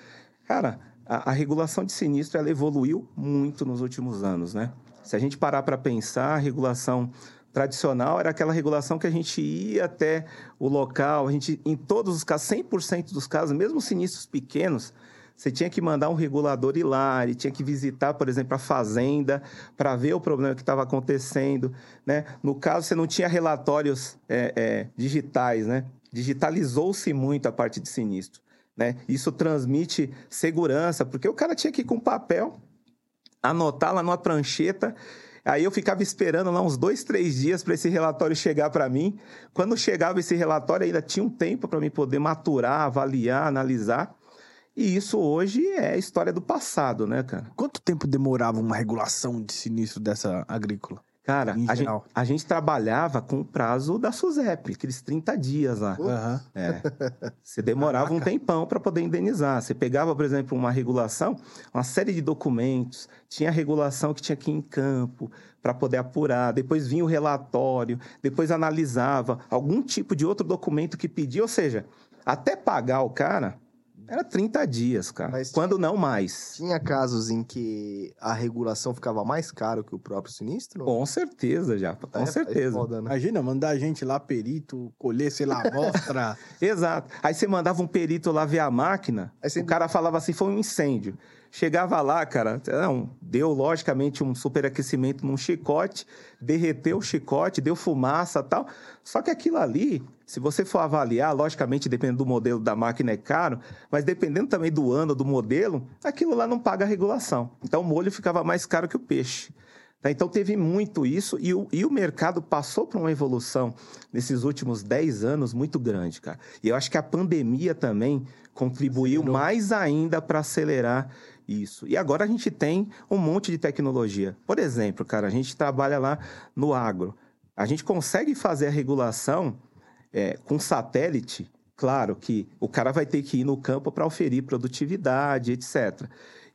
[SPEAKER 3] Cara, a, a regulação de sinistro ela evoluiu muito nos últimos anos, né? Se a gente parar para pensar, a regulação tradicional era aquela regulação que a gente ia até o local, a gente, em todos os casos, 100% dos casos, mesmo sinistros pequenos, você tinha que mandar um regulador ir lá, ele tinha que visitar, por exemplo, a fazenda para ver o problema que estava acontecendo. Né? No caso, você não tinha relatórios é, é, digitais, né? digitalizou-se muito a parte de sinistro. Né? Isso transmite segurança, porque o cara tinha que ir com papel, anotar lá numa prancheta. Aí eu ficava esperando lá uns dois, três dias para esse relatório chegar para mim. Quando chegava esse relatório, ainda tinha um tempo para mim poder maturar, avaliar, analisar. E isso hoje é história do passado, né, cara?
[SPEAKER 1] Quanto tempo demorava uma regulação de sinistro dessa agrícola?
[SPEAKER 3] Cara, a gente, a gente trabalhava com o prazo da SUSEP, aqueles 30 dias lá.
[SPEAKER 1] Aham.
[SPEAKER 3] É. <laughs> Você demorava um tempão para poder indenizar. Você pegava, por exemplo, uma regulação, uma série de documentos, tinha regulação que tinha que ir em campo para poder apurar, depois vinha o relatório, depois analisava algum tipo de outro documento que pedia, ou seja, até pagar o cara era 30 dias, cara.
[SPEAKER 2] Mas-
[SPEAKER 3] Quando não mais.
[SPEAKER 2] Tinha casos em que a regulação ficava mais caro que o próprio sinistro?
[SPEAKER 3] Com certeza, já. Com
[SPEAKER 2] É- é
[SPEAKER 3] certeza.
[SPEAKER 2] foda, né?
[SPEAKER 1] Imagina, mandar a gente lá, perito, colher, sei lá, <laughs> amostra.
[SPEAKER 3] Exato. Aí você mandava um perito lá ver a máquina,
[SPEAKER 2] Aí você-
[SPEAKER 3] o cara falava assim, foi um incêndio. Chegava lá, cara, não, deu logicamente um superaquecimento num chicote, derreteu o chicote, deu fumaça tal. Só que aquilo ali, se você for avaliar, logicamente dependendo do modelo da máquina é caro, mas dependendo também do ano, do modelo, aquilo lá não paga a regulação. Então o molho ficava mais caro que o peixe. Tá? Então teve muito isso e o, e o mercado passou por uma evolução nesses últimos 10 anos muito grande, cara. E eu acho que a pandemia também contribuiu mais ainda para acelerar isso. E agora a gente tem um monte de tecnologia. Por exemplo, cara, a gente trabalha lá no agro. A gente consegue fazer a regulação é, com satélite. Claro que o cara vai ter que ir no campo para oferir produtividade, etc.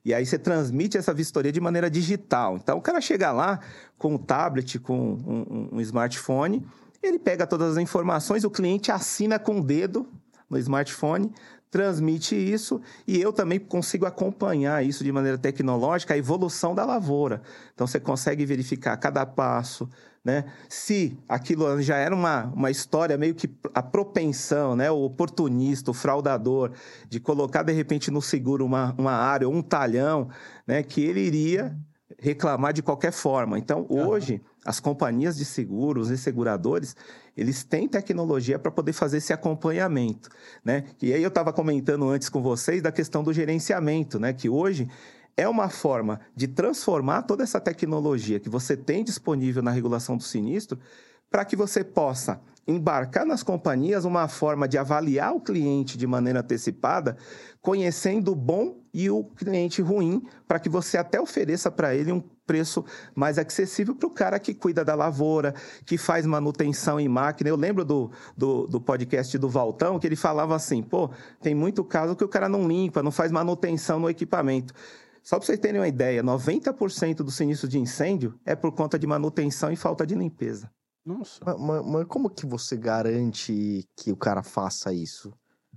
[SPEAKER 3] E aí você transmite essa vistoria de maneira digital. Então o cara chega lá com um tablet, com um, um- um smartphone, ele pega todas as informações, o cliente assina com o dedo no smartphone, transmite isso e eu também consigo acompanhar isso de maneira tecnológica, a evolução da lavoura. Então você consegue verificar cada passo, né? Se aquilo já era uma, uma história meio que a propensão, né? O oportunista, o fraudador, de colocar de repente no seguro uma, uma área ou um talhão, né? Que ele iria reclamar de qualquer forma. Então, hoje, as companhias de seguros e seguradores, eles têm tecnologia para poder fazer esse acompanhamento, né? E aí eu estava comentando antes com vocês da questão do gerenciamento, né? Que hoje é uma forma de transformar toda essa tecnologia que você tem disponível na regulação do sinistro para que você possa embarcar nas companhias uma forma de avaliar o cliente de maneira antecipada, conhecendo o bom e o cliente ruim, para que você até ofereça para ele um preço mais acessível para o cara que cuida da lavoura, que faz manutenção em máquina. Eu lembro do, do, do, podcast do Valtão, que ele falava assim: pô, tem muito caso que o cara não limpa, não faz manutenção no equipamento. Só para vocês terem uma ideia, 90% do sinistro de incêndio é por conta de manutenção e falta de limpeza.
[SPEAKER 2] Nossa. Mas, mas, mas, como que você garante que o cara faça isso?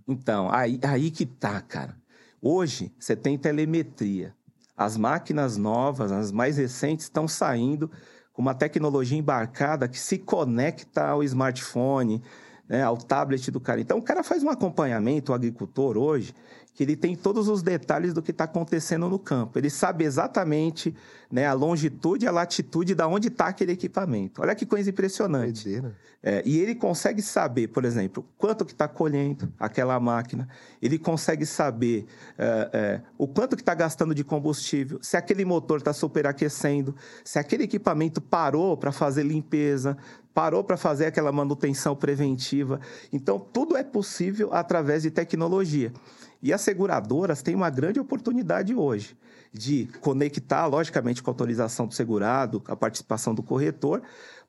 [SPEAKER 3] Então, aí, aí que tá, cara. Hoje, você tem telemetria. As máquinas novas, as mais recentes, estão saindo com uma tecnologia embarcada que se conecta ao smartphone, né, ao tablet do cara. Então, o cara faz um acompanhamento, o agricultor hoje, que ele tem todos os detalhes do que está acontecendo no campo. Ele sabe exatamente né, a longitude e a latitude de onde está aquele equipamento. Olha que coisa impressionante. É, e ele consegue saber, por exemplo, quanto que está colhendo aquela máquina. Ele consegue saber é, é, o quanto que está gastando de combustível, se aquele motor está superaquecendo, se aquele equipamento parou para fazer limpeza, parou para fazer aquela manutenção preventiva. Então, tudo é possível através de tecnologia. E as seguradoras têm uma grande oportunidade hoje de conectar, logicamente, com a autorização do segurado, a participação do corretor,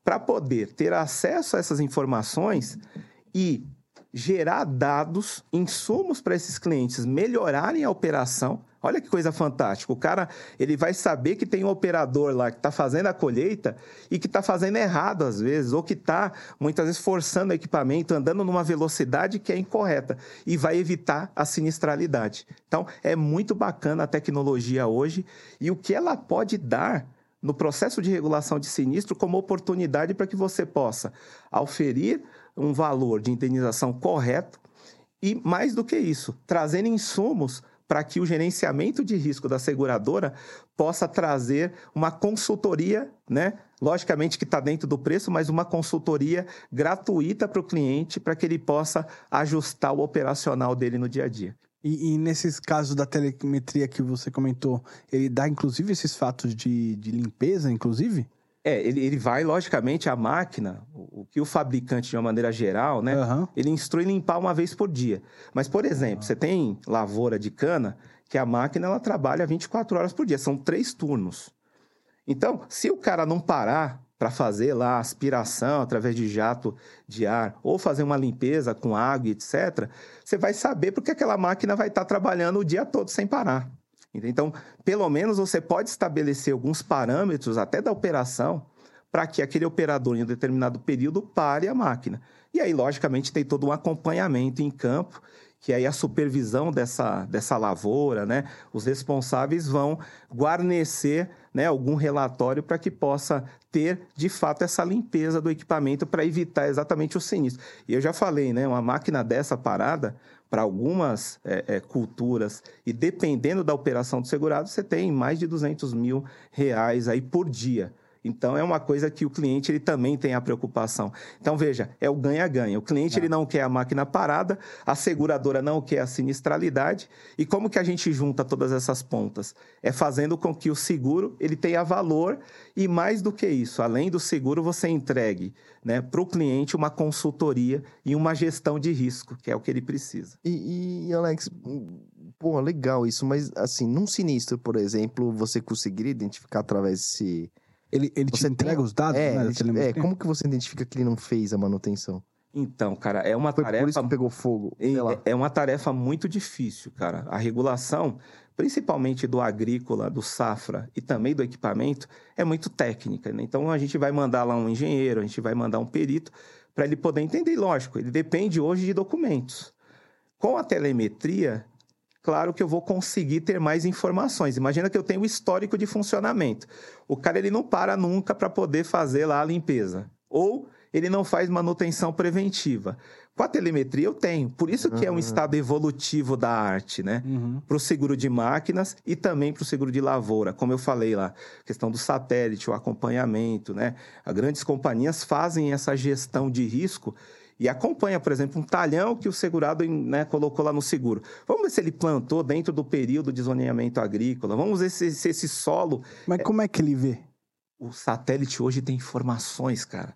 [SPEAKER 3] para poder ter acesso a essas informações e gerar dados, insumos para esses clientes melhorarem a operação Olha que coisa fantástica. O cara ele vai saber que tem um operador lá que está fazendo a colheita e que está fazendo errado às vezes, ou que está muitas vezes forçando o equipamento, andando numa velocidade que é incorreta e vai evitar a sinistralidade. Então, é muito bacana a tecnologia hoje e o que ela pode dar no processo de regulação de sinistro como oportunidade para que você possa auferir um valor de indenização correto e, mais do que isso, trazendo insumos para que o gerenciamento de risco da seguradora possa trazer uma consultoria, né? Logicamente que está dentro do preço, mas uma consultoria gratuita para o cliente para que ele possa ajustar o operacional dele no dia a dia.
[SPEAKER 1] E, e, nesses casos da telemetria que você comentou, ele dá inclusive esses fatos de, de limpeza, inclusive?
[SPEAKER 3] É, ele, ele vai, logicamente, a máquina, o, o que o fabricante, de uma maneira geral, né? Uhum. Ele instrui limpar uma vez por dia. Mas, por exemplo, uhum. você tem lavoura de cana, que a máquina ela trabalha 24 horas por dia, são três turnos. Então, se o cara não parar para fazer lá aspiração através de jato de ar, ou fazer uma limpeza com água, etc., você vai saber porque aquela máquina vai estar tá trabalhando o dia todo sem parar. Então, pelo menos você pode estabelecer alguns parâmetros até da operação para que aquele operador em um determinado período pare a máquina. E aí, logicamente, tem todo um acompanhamento em campo, que aí a supervisão dessa, dessa lavoura, né? Os responsáveis vão guarnecer né, algum relatório para que possa ter, de fato, essa limpeza do equipamento para evitar exatamente o sinistro. E eu já falei, né? Uma máquina dessa parada, para algumas é, é, culturas e dependendo da operação do segurado, você tem mais de 200 mil reais aí por dia. Então é uma coisa que o cliente ele também tem a preocupação. Então veja, é o ganha-ganha. O cliente é. ele não quer a máquina parada, a seguradora não quer a sinistralidade. E como que a gente junta todas essas pontas? É fazendo com que o seguro ele tenha valor e mais do que isso, além do seguro você entregue, né, para o cliente uma consultoria e uma gestão de risco, que é o que ele precisa.
[SPEAKER 2] E, e Alex, pô, legal isso, mas assim, num sinistro, por exemplo, você conseguiria identificar através desse
[SPEAKER 1] ele, ele te entrega tem... os dados?
[SPEAKER 2] É, né, é, como que você identifica que ele não fez a manutenção?
[SPEAKER 3] Então, cara, é uma
[SPEAKER 2] Foi
[SPEAKER 3] tarefa.
[SPEAKER 2] Por isso que pegou fogo.
[SPEAKER 3] É, é uma tarefa muito difícil, cara. A regulação, principalmente do agrícola, do safra e também do equipamento, é muito técnica. Né? Então a gente vai mandar lá um engenheiro, a gente vai mandar um perito para ele poder entender. Lógico, ele depende hoje de documentos. Com a telemetria, claro que eu vou conseguir ter mais informações. Imagina que eu tenho o histórico de funcionamento. O cara ele não para nunca para poder fazer lá a limpeza. Ou ele não faz manutenção preventiva. Com a telemetria eu tenho. Por isso que é um estado evolutivo da arte, né?
[SPEAKER 1] Uhum.
[SPEAKER 3] Para o seguro de máquinas e também para o seguro de lavoura. Como eu falei lá, questão do satélite, o acompanhamento, né? As grandes companhias fazem essa gestão de risco e acompanha, por exemplo, um talhão que o segurado né, colocou lá no seguro. Vamos ver se ele plantou dentro do período de zoneamento agrícola. Vamos ver se, se esse solo
[SPEAKER 1] Mas como é que ele vê?
[SPEAKER 3] o satélite hoje tem informações, cara,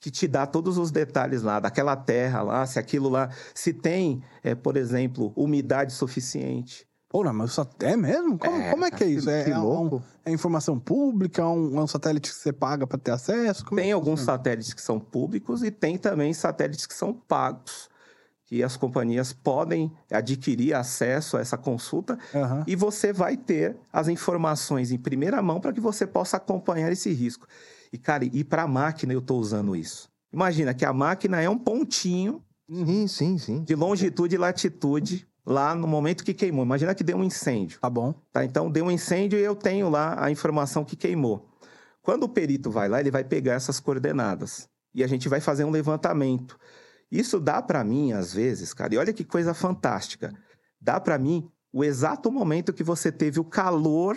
[SPEAKER 3] que te dá todos os detalhes lá, daquela terra lá, se aquilo lá, se tem, é, por exemplo, umidade suficiente.
[SPEAKER 1] Pô, mas só é mesmo? Como é, como é que é isso? É,
[SPEAKER 2] que
[SPEAKER 1] é um- é informação pública? É um, é um satélite que você paga pra ter acesso? Como é
[SPEAKER 3] Tem alguns
[SPEAKER 1] funciona?
[SPEAKER 3] satélites que são públicos e tem também satélites que são pagos, que as companhias podem adquirir acesso a essa consulta
[SPEAKER 1] Aham.
[SPEAKER 3] e você vai ter as informações em primeira mão para que você possa acompanhar esse risco. E, cara, e para a máquina eu estou usando isso. Imagina que a máquina é um pontinho
[SPEAKER 2] Sim, sim, sim.
[SPEAKER 3] de longitude e latitude lá no momento que queimou. Imagina que deu um incêndio.
[SPEAKER 1] Tá bom.
[SPEAKER 3] Tá? Então, deu um incêndio e eu tenho lá a informação que queimou. Quando o perito vai lá, ele vai pegar essas coordenadas e a gente vai fazer um levantamento. Isso dá para mim, às vezes, cara, e olha que coisa fantástica. Dá para mim o exato momento que você teve o calor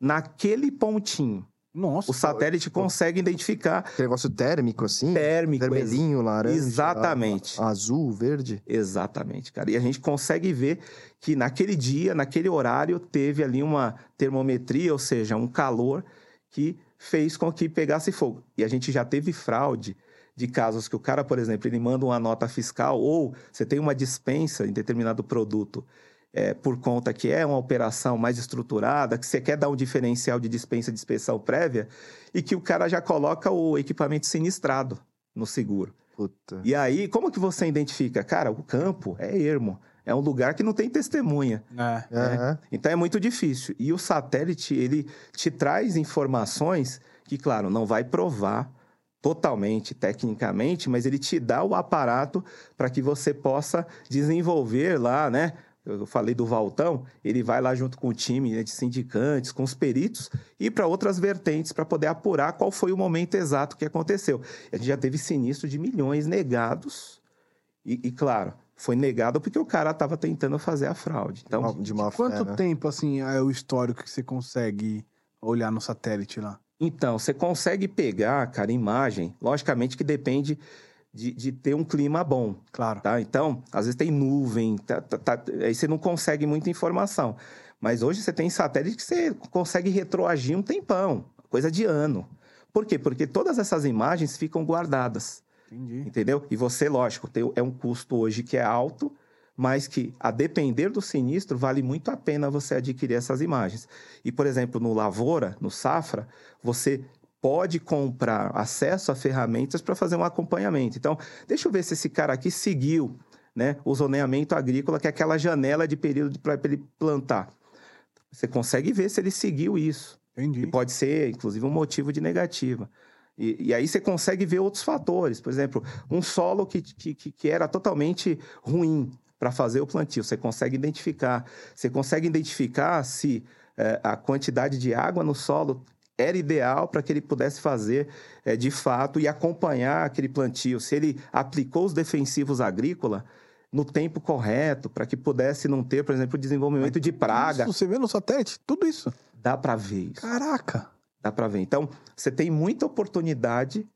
[SPEAKER 3] naquele pontinho.
[SPEAKER 1] Nossa.
[SPEAKER 3] O satélite consegue identificar
[SPEAKER 2] Aquele negócio térmico, assim.
[SPEAKER 3] térmico.
[SPEAKER 2] Vermelhinho, laranja.
[SPEAKER 3] Exatamente.
[SPEAKER 2] a- Azul, verde.
[SPEAKER 3] Exatamente, cara. E a gente consegue ver que naquele dia, naquele horário, teve ali uma termometria, ou seja, um calor que fez com que pegasse fogo. E a gente já teve fraude de casos que o cara, por exemplo, ele manda uma nota fiscal ou você tem uma dispensa em determinado produto é, por conta que é uma operação mais estruturada, que você quer dar um diferencial de dispensa de inspeção prévia e que o cara já coloca o equipamento sinistrado no seguro.
[SPEAKER 2] Puta.
[SPEAKER 3] E aí, como que você identifica? Cara, o campo é ermo. É um lugar que não tem testemunha.
[SPEAKER 1] É.
[SPEAKER 2] Aham.
[SPEAKER 3] Então é muito difícil. E o satélite, ele te traz informações que, claro, não vai provar totalmente, tecnicamente, mas ele te dá o aparato para que você possa desenvolver lá, né? Eu falei do Valtão, ele vai lá junto com o time né, de sindicantes, com os peritos, e para outras vertentes para poder apurar qual foi o momento exato que aconteceu. A gente já teve sinistro de milhões negados, e, e, claro, foi negado porque o cara estava tentando fazer a fraude. Então,
[SPEAKER 2] Uma- de má
[SPEAKER 1] Quanto
[SPEAKER 2] fé, né?
[SPEAKER 1] tempo, assim, é o histórico que você consegue olhar no satélite lá?
[SPEAKER 3] Então, você consegue pegar, cara, imagem, logicamente que depende de, de ter um clima bom,
[SPEAKER 1] Claro.
[SPEAKER 3] tá? Então, às vezes tem nuvem, tá- tá- tá- aí você não consegue muita informação. Mas hoje você tem satélite que você consegue retroagir um tempão, coisa de ano. Por quê? Porque todas essas imagens ficam guardadas,
[SPEAKER 1] Entendi.
[SPEAKER 3] entendeu? E você, lógico, tem, é um custo hoje que é alto, mas que, a depender do sinistro, vale muito a pena você adquirir essas imagens. E, por exemplo, no Lavoura, no Safra, você pode comprar acesso a ferramentas para fazer um acompanhamento. Então, deixa eu ver se esse cara aqui seguiu né, o zoneamento agrícola, que é aquela janela de período para ele plantar. Você consegue ver se ele seguiu isso. E
[SPEAKER 1] Entendi.
[SPEAKER 3] pode ser, inclusive, um motivo de negativa. E, e aí você consegue ver outros fatores. Por exemplo, um solo que, que, que- era totalmente ruim para fazer o plantio. Você consegue identificar. Você consegue identificar se eh, a quantidade de água no solo era ideal para que ele pudesse fazer eh, de fato e acompanhar aquele plantio. Se ele aplicou os defensivos agrícola no tempo correto, para que pudesse não ter, por exemplo, desenvolvimento de praga.
[SPEAKER 1] Isso, você vê no satélite? Tudo isso.
[SPEAKER 3] Dá para ver isso.
[SPEAKER 1] Caraca.
[SPEAKER 3] Dá para ver. Então, você tem muita oportunidade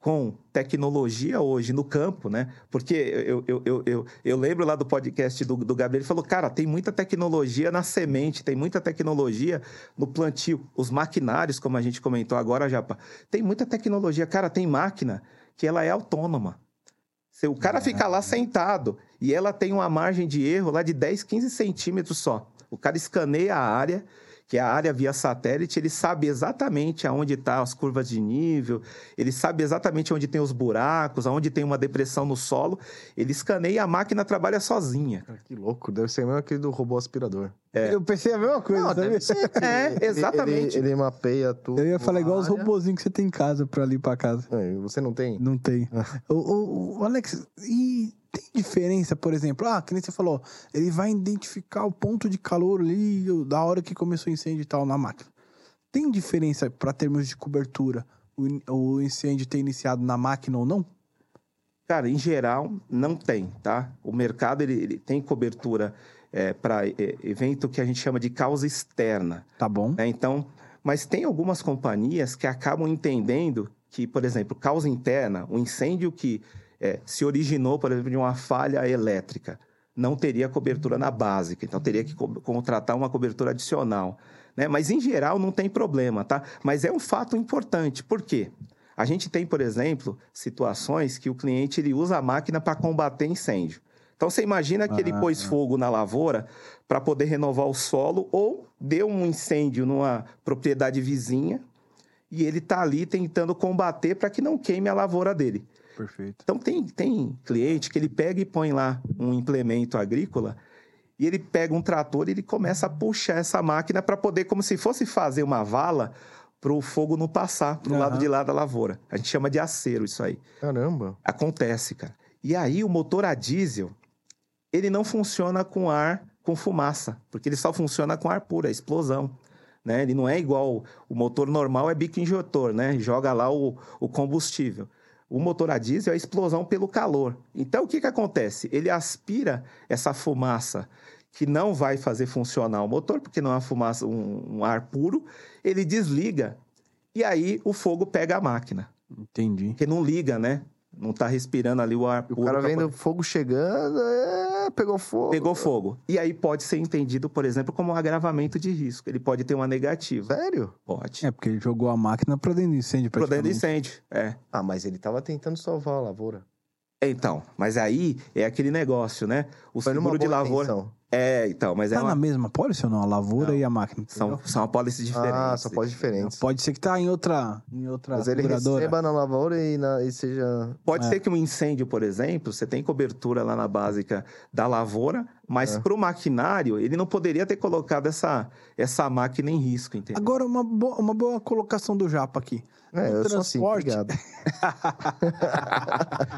[SPEAKER 3] com tecnologia hoje no campo, né? Porque eu, eu, eu, eu, eu lembro lá do podcast do, do Gabriel, ele falou, cara, tem muita tecnologia na semente, tem muita tecnologia no plantio. Os maquinários, como a gente comentou agora, Japa, tem muita tecnologia. Cara, tem máquina que ela é autônoma. Se o cara fica lá sentado e ela tem uma margem de erro lá de 10, 15 centímetros só. O cara escaneia a área, que é a área via satélite, ele sabe exatamente aonde estão as curvas de nível, ele sabe exatamente onde tem os buracos, aonde tem uma depressão no solo. Ele escaneia e a máquina trabalha sozinha.
[SPEAKER 2] Cara, Que louco, deve ser mesmo aquele do robô aspirador.
[SPEAKER 1] Eu pensei a mesma coisa,
[SPEAKER 2] Não, ser. <laughs>
[SPEAKER 3] É,
[SPEAKER 2] Ele-
[SPEAKER 3] exatamente.
[SPEAKER 2] Ele, ele mapeia tudo.
[SPEAKER 1] Eu ia falar igual os
[SPEAKER 2] área.
[SPEAKER 1] robozinhos que você tem em casa pra limpar a casa.
[SPEAKER 2] É, Você não tem?
[SPEAKER 1] Não tem. o, o- o Alex, e tem diferença, por exemplo? Ah, que nem você falou, ele vai identificar o ponto de calor ali da hora que começou o incêndio e tal na máquina. Tem diferença para termos de cobertura o, in- o incêndio ter iniciado na máquina ou não?
[SPEAKER 3] Cara, em geral, não tem, tá? O mercado ele, ele tem cobertura para evento que a gente chama de causa externa.
[SPEAKER 1] Tá bom.
[SPEAKER 3] né? Então, mas tem algumas companhias que acabam entendendo que, por exemplo, causa interna, um incêndio que eh, se originou, por exemplo, de uma falha elétrica, não teria cobertura na básica, então teria que co- contratar uma cobertura adicional. Né? Mas, em geral, não tem problema, tá? Mas é um fato importante. Por quê? A gente tem, por exemplo, situações que o cliente ele usa a máquina para combater incêndio. Então, você imagina que ele
[SPEAKER 1] Ah,
[SPEAKER 3] pôs fogo na lavoura para poder renovar o solo ou deu um incêndio numa propriedade vizinha e ele está ali tentando combater para que não queime a lavoura dele.
[SPEAKER 1] Perfeito.
[SPEAKER 3] Então, tem, tem cliente que ele pega e põe lá um implemento agrícola e ele pega um trator e ele começa a puxar essa máquina para poder, como se fosse fazer uma vala para o fogo não passar para o
[SPEAKER 1] Aham.
[SPEAKER 3] lado de lá da lavoura. A gente chama de acero isso aí.
[SPEAKER 2] Caramba.
[SPEAKER 3] Acontece, cara. E aí o motor a diesel, ele não funciona com ar, com fumaça, porque ele só funciona com ar puro, é explosão. Né? Ele não é igual o motor normal, é bico injetor, né? Joga lá o, o combustível. O motor a diesel é explosão pelo calor. Então, o que, que acontece? Ele aspira essa fumaça que não vai fazer funcionar o motor, porque não é uma fumaça, um, um ar puro, ele desliga e aí o fogo pega a máquina.
[SPEAKER 1] Entendi.
[SPEAKER 3] Porque não liga, né? Não tá respirando ali o ar
[SPEAKER 2] E o
[SPEAKER 3] puro.
[SPEAKER 2] cara
[SPEAKER 3] pra
[SPEAKER 2] vendo
[SPEAKER 3] poder-
[SPEAKER 2] fogo chegando, é, pegou fogo.
[SPEAKER 3] Pegou fogo. E aí pode ser entendido, por exemplo, como um agravamento de risco. Ele pode ter uma negativa.
[SPEAKER 2] Sério?
[SPEAKER 3] Pode.
[SPEAKER 1] É, porque ele jogou a máquina pra dentro do incêndio,
[SPEAKER 3] Pro dentro do incêndio. É.
[SPEAKER 2] Ah, mas ele tava tentando salvar a lavoura.
[SPEAKER 3] Então, mas aí é aquele negócio, né? O
[SPEAKER 2] Foi
[SPEAKER 3] seguro de lavoura. É, então, mas é
[SPEAKER 1] Tá
[SPEAKER 3] uma...
[SPEAKER 1] na mesma pólice ou não? A lavoura
[SPEAKER 3] Não.
[SPEAKER 1] e a máquina.
[SPEAKER 3] são,
[SPEAKER 1] entendeu?
[SPEAKER 3] são apólices diferentes.
[SPEAKER 2] Ah, só pode diferentes.
[SPEAKER 1] Pode ser que tá em outra, em outra
[SPEAKER 2] Mas ele
[SPEAKER 1] seguradora.
[SPEAKER 2] receba na lavoura e, na- e seja...
[SPEAKER 3] Pode
[SPEAKER 1] É.
[SPEAKER 3] ser que um incêndio, por exemplo, você tem cobertura lá na básica da lavoura, mas
[SPEAKER 2] É.
[SPEAKER 3] para o maquinário, ele não poderia ter colocado essa, essa máquina em risco, entendeu?
[SPEAKER 1] Agora, uma, bo- uma boa colocação do Japa aqui.
[SPEAKER 2] É, eu sou assim,
[SPEAKER 1] transporte-
[SPEAKER 2] obrigado.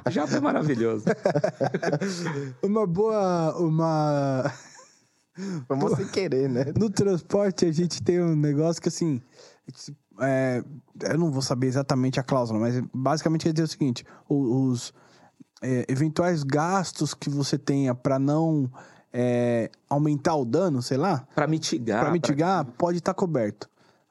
[SPEAKER 2] <laughs>
[SPEAKER 3] Já foi maravilhoso. <laughs>
[SPEAKER 1] Uma boa. Uma. <laughs>
[SPEAKER 2] Você querer, né?
[SPEAKER 1] No transporte, a gente tem um negócio que assim. é, eu não vou saber exatamente a cláusula, mas basicamente quer dizer o seguinte: o- os é, eventuais gastos que você tenha para não é, aumentar o dano, sei lá,
[SPEAKER 3] Para mitigar.
[SPEAKER 1] para mitigar, pode estar coberto.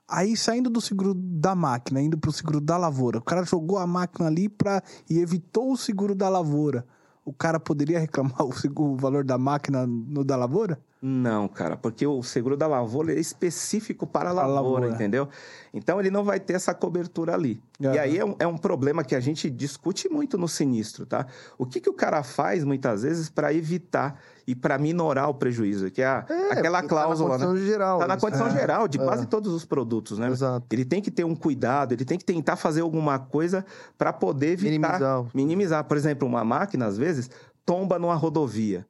[SPEAKER 1] Aí, saindo do seguro da máquina, indo pro seguro da lavoura, o cara jogou a máquina ali pra, e evitou o seguro da lavoura. O cara poderia <laughs> reclamar o, o valor da máquina no da lavoura?
[SPEAKER 3] Não, cara, porque o seguro da lavoura é específico para a
[SPEAKER 1] Para a
[SPEAKER 3] lavoura,
[SPEAKER 1] lavoura.
[SPEAKER 3] entendeu? Então ele não vai ter essa cobertura ali.
[SPEAKER 1] Aham.
[SPEAKER 3] E aí é um, é um problema que a gente discute muito no sinistro, tá? O que, que o cara faz muitas vezes para evitar e para minorar o prejuízo? Que é, a-
[SPEAKER 2] É,
[SPEAKER 3] aquela
[SPEAKER 2] porque tá na
[SPEAKER 3] cláusula, né?
[SPEAKER 2] condição geral.
[SPEAKER 3] Tá na condição
[SPEAKER 1] É.
[SPEAKER 3] geral de quase
[SPEAKER 2] É.
[SPEAKER 3] todos os produtos, né?
[SPEAKER 2] Exato.
[SPEAKER 3] Ele tem que ter um cuidado, ele tem que tentar fazer alguma coisa para poder evitar
[SPEAKER 2] Minimizar.
[SPEAKER 3] minimizar. Por exemplo, uma máquina, às vezes, tomba numa rodovia.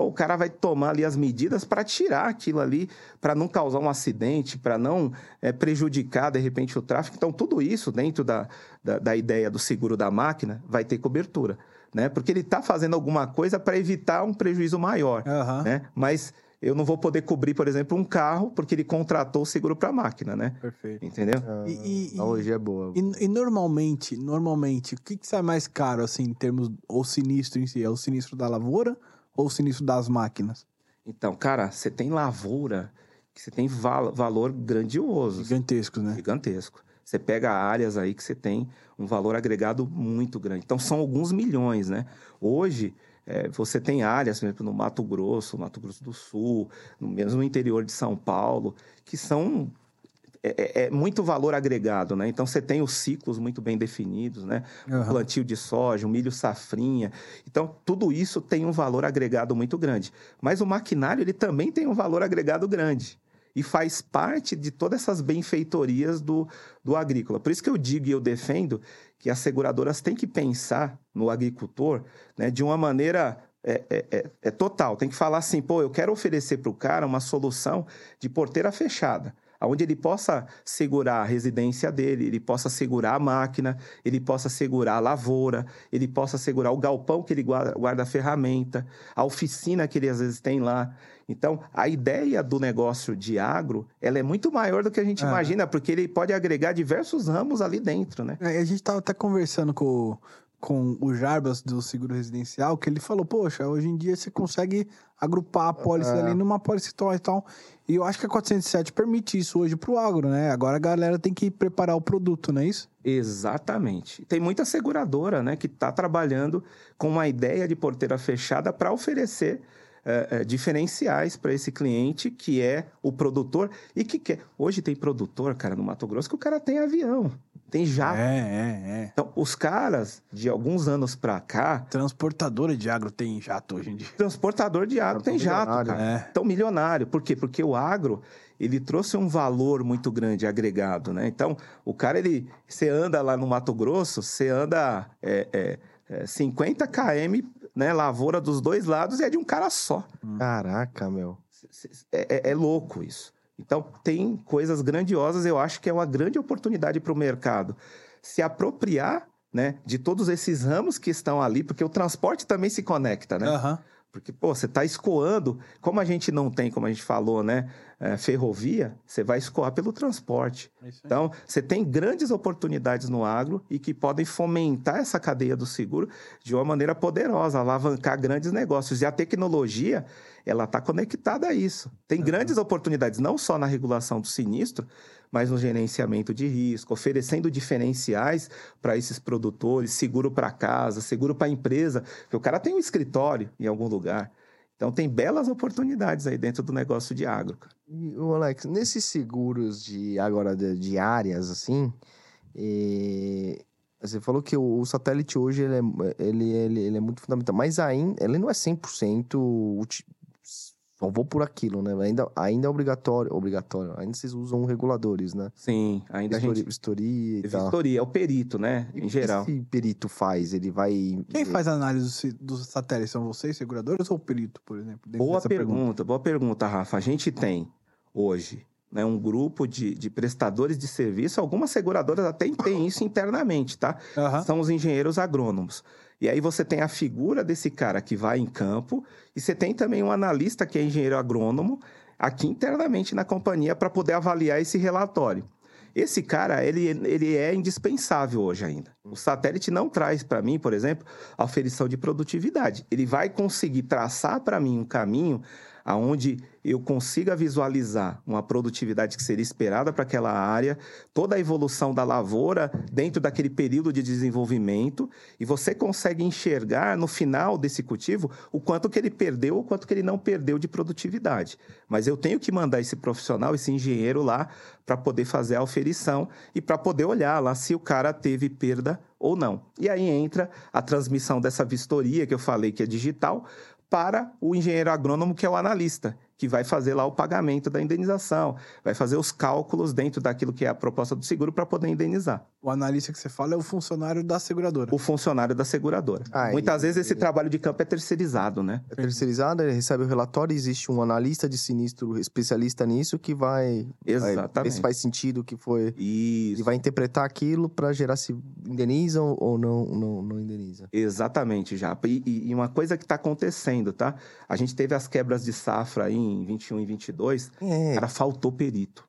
[SPEAKER 3] Ou o cara vai tomar ali as medidas para tirar aquilo ali, para não causar um acidente, para não eh, prejudicar, de repente, o tráfego. Então, tudo isso, dentro da, da, da ideia do seguro da máquina, vai ter cobertura. Né? Porque ele está fazendo alguma coisa para evitar um prejuízo maior.
[SPEAKER 1] Aham.
[SPEAKER 3] Né? Mas eu não vou poder cobrir, por exemplo, um carro, porque ele contratou o seguro para a máquina, né?
[SPEAKER 1] Perfeito.
[SPEAKER 3] Entendeu?
[SPEAKER 2] Ah,
[SPEAKER 1] E- e-
[SPEAKER 2] a hoje é boa.
[SPEAKER 1] E, e normalmente, normalmente, o que, que sai mais caro, assim, em termos. O sinistro em si? É o sinistro da lavoura ou o sinistro das máquinas?
[SPEAKER 3] Então, cara, você tem lavoura, que você tem val- valor grandioso.
[SPEAKER 1] Gigantescos, né?
[SPEAKER 3] gigantesco. Você pega áreas aí que você tem um valor agregado muito grande. Então, são alguns milhões, né? Hoje, eh, você tem áreas, por exemplo, no Mato Grosso, Mato Grosso do Sul, no, mesmo no interior de São Paulo, que são... É, é- é muito valor agregado, né? Então, você tem os ciclos muito bem definidos, né? O
[SPEAKER 1] Aham.
[SPEAKER 3] plantio de soja, o milho safrinha. Então, tudo isso tem um valor agregado muito grande. Mas o maquinário, ele também tem um valor agregado grande. E faz parte de todas essas benfeitorias do, do agrícola. Por isso que eu digo e eu defendo que as seguradoras têm que pensar no agricultor né, de uma maneira é, é- é- é total. Tem que falar assim, pô, eu quero oferecer para o cara uma solução de porteira fechada. Onde ele possa segurar a residência dele, ele possa segurar a máquina, ele possa segurar a lavoura, ele possa segurar o galpão que ele guarda, guarda a ferramenta, a oficina que ele às vezes tem lá. Então, a ideia do negócio de agro, ela é muito maior do que a gente
[SPEAKER 1] É.
[SPEAKER 3] imagina, porque ele pode agregar diversos ramos ali dentro, né?
[SPEAKER 1] É, a gente tava até conversando com, com o Jarbas do seguro residencial, que ele falou, poxa, hoje em dia você consegue agrupar a pólice
[SPEAKER 2] É.
[SPEAKER 1] ali numa pólice tal e tal. E eu acho que a 407 permite isso hoje pro agro, né? Agora a galera tem que preparar o produto, não é isso?
[SPEAKER 3] Exatamente. Tem muita seguradora, né, que está trabalhando com uma ideia de porteira fechada para oferecer eh, eh, diferenciais para esse cliente que é o produtor e que quer. Hoje tem produtor, cara, no Mato Grosso que o cara tem avião, tem jato.
[SPEAKER 1] É, é, é.
[SPEAKER 3] Então, os caras de alguns anos para cá,
[SPEAKER 1] Transportadora de agro tem jato hoje em dia.
[SPEAKER 3] transportador de agro tem jato, cara.
[SPEAKER 1] É.
[SPEAKER 3] Então, milionário. Por quê? Porque o agro, ele trouxe um valor muito grande agregado, né? Então, o cara, ele... Você anda lá no Mato Grosso, você anda é, é, é, 50 km, né? Lavoura dos dois lados e é de um cara só.
[SPEAKER 2] Caraca, meu.
[SPEAKER 3] É, é- é louco isso. Então, tem coisas grandiosas. Eu acho que é uma grande oportunidade para o mercado se apropriar né, de todos esses ramos que estão ali, porque o transporte também se conecta, né?
[SPEAKER 1] Aham.
[SPEAKER 3] Porque, pô, você está escoando. Como a gente não tem, como a gente falou, né? É, ferrovia, você vai escoar pelo transporte.
[SPEAKER 1] É.
[SPEAKER 3] Então, você tem grandes oportunidades no agro e que podem fomentar essa cadeia do seguro de uma maneira poderosa, alavancar grandes negócios. E a tecnologia, ela está conectada a isso. Tem grandes oportunidades, não só na regulação do sinistro, mas no gerenciamento de risco, oferecendo diferenciais para esses produtores, seguro para casa, seguro para empresa, porque o cara tem um escritório em algum lugar. Então, tem belas oportunidades aí dentro do negócio de agro. cara.
[SPEAKER 2] E, Alex, nesses seguros de agora de, de áreas, assim, eh, você falou que o, satélite hoje ele é, ele, ele, ele é muito fundamental, mas ainda ele não é 100% uti- só vou por aquilo, né? Ainda, ainda é obrigatório, obrigatório. Ainda vocês usam reguladores, né?
[SPEAKER 3] Sim, ainda a
[SPEAKER 2] Vistoria,
[SPEAKER 3] gente...
[SPEAKER 2] vistoria e tal.
[SPEAKER 3] Vistoria, é o perito, né?
[SPEAKER 2] E o
[SPEAKER 3] Em
[SPEAKER 2] que
[SPEAKER 3] geral.
[SPEAKER 2] esse perito faz? Ele vai...
[SPEAKER 1] Quem faz a análise dos satélites? São vocês, seguradoras ou o perito, por exemplo?
[SPEAKER 3] Boa
[SPEAKER 1] dessa
[SPEAKER 3] pergunta, boa pergunta, Rafa. A gente tem hoje né, um grupo de, de prestadores de serviço, algumas seguradoras até têm isso internamente, tá? São os engenheiros agrônomos. E aí você tem a figura desse cara que vai em campo, e você tem também um analista que é engenheiro agrônomo aqui internamente na companhia para poder avaliar esse relatório. Esse cara, ele, ele é indispensável hoje ainda. O satélite não traz para mim, por exemplo, a oferição de produtividade. Ele vai conseguir traçar para mim um caminho aonde eu consiga visualizar uma produtividade que seria esperada para aquela área, toda a evolução da lavoura dentro daquele período de desenvolvimento, e você consegue enxergar no final desse cultivo o quanto que ele perdeu, o quanto que ele não perdeu de produtividade. Mas eu tenho que mandar esse profissional, esse engenheiro lá, para poder fazer a oferição e para poder olhar lá se o cara teve perda ou não. E aí entra a transmissão dessa vistoria que eu falei que é digital para o engenheiro agrônomo que é o analista, que vai fazer lá o pagamento da indenização, vai fazer os cálculos dentro daquilo que é a proposta do seguro para poder indenizar.
[SPEAKER 1] O analista que você fala é o funcionário da seguradora.
[SPEAKER 3] O funcionário da seguradora.
[SPEAKER 2] Ah,
[SPEAKER 3] Muitas
[SPEAKER 2] e-
[SPEAKER 3] vezes esse trabalho de campo é terceirizado, né?
[SPEAKER 2] É terceirizado, ele recebe o relatório, existe um analista de sinistro especialista nisso que vai, vai ver
[SPEAKER 3] Exatamente.
[SPEAKER 2] se faz sentido o que foi.
[SPEAKER 3] Isso.
[SPEAKER 2] vai interpretar aquilo para gerar se indenizam ou não, não, não indeniza.
[SPEAKER 3] Exatamente, já. E, e- e uma coisa que está acontecendo, tá? A gente teve as quebras de safra aí em 21 e 22,
[SPEAKER 2] É,
[SPEAKER 3] cara, faltou perito.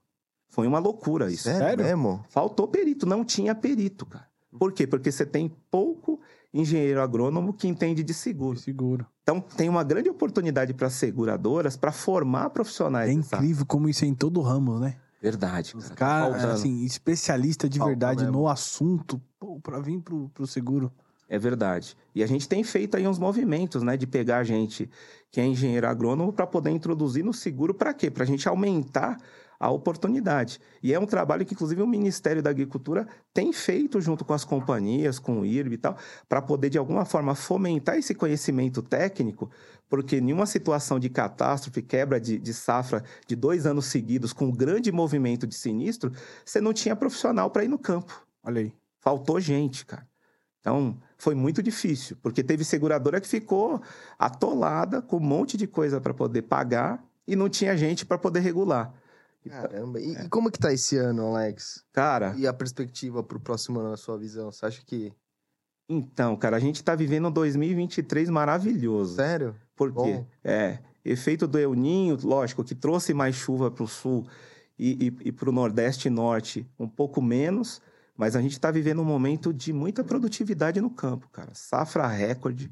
[SPEAKER 3] Foi uma loucura isso.
[SPEAKER 2] sério,
[SPEAKER 1] sério?
[SPEAKER 2] mesmo?
[SPEAKER 3] Faltou perito, não tinha perito, cara. Por quê? Porque você tem pouco engenheiro agrônomo que entende de seguro.
[SPEAKER 1] Seguro.
[SPEAKER 3] Então, tem uma grande oportunidade para as seguradoras para formar profissionais.
[SPEAKER 1] É incrível como isso é em todo ramo, né?
[SPEAKER 3] Verdade.
[SPEAKER 1] Os
[SPEAKER 3] cara. Tá
[SPEAKER 1] caras,
[SPEAKER 3] faltando.
[SPEAKER 1] assim, especialista de
[SPEAKER 2] Falta
[SPEAKER 1] verdade
[SPEAKER 2] mesmo.
[SPEAKER 1] no assunto, pô, pra vir pro, pro seguro.
[SPEAKER 3] É verdade. E a gente tem feito aí uns movimentos, né, de pegar a gente que é engenheiro agrônomo para poder introduzir no seguro para quê? Para a gente aumentar a oportunidade. E é um trabalho que, inclusive, o Ministério da Agricultura tem feito junto com as companhias, com o IRB e tal, para poder, de alguma forma, fomentar esse conhecimento técnico, porque em uma situação de catástrofe, quebra de, de safra de dois anos seguidos, com um grande movimento de sinistro, você não tinha profissional para ir no campo.
[SPEAKER 1] Olha aí.
[SPEAKER 3] Faltou gente, cara. Então, foi muito difícil, porque teve seguradora que ficou atolada com um monte de coisa para poder pagar e não tinha gente para poder regular.
[SPEAKER 2] Caramba. E, e como que tá esse ano, Alex?
[SPEAKER 3] Cara,
[SPEAKER 2] E a perspectiva pro próximo ano, na sua visão? Você acha que.
[SPEAKER 3] então, cara, a gente tá vivendo um 2023 maravilhoso.
[SPEAKER 2] Sério?
[SPEAKER 3] Por quê?
[SPEAKER 2] Bom.
[SPEAKER 3] É, efeito do El Ninho, lógico, que trouxe mais chuva para o sul e, e, e para o nordeste e norte um pouco menos, mas a gente está vivendo um momento de muita produtividade no campo, cara. Safra recorde,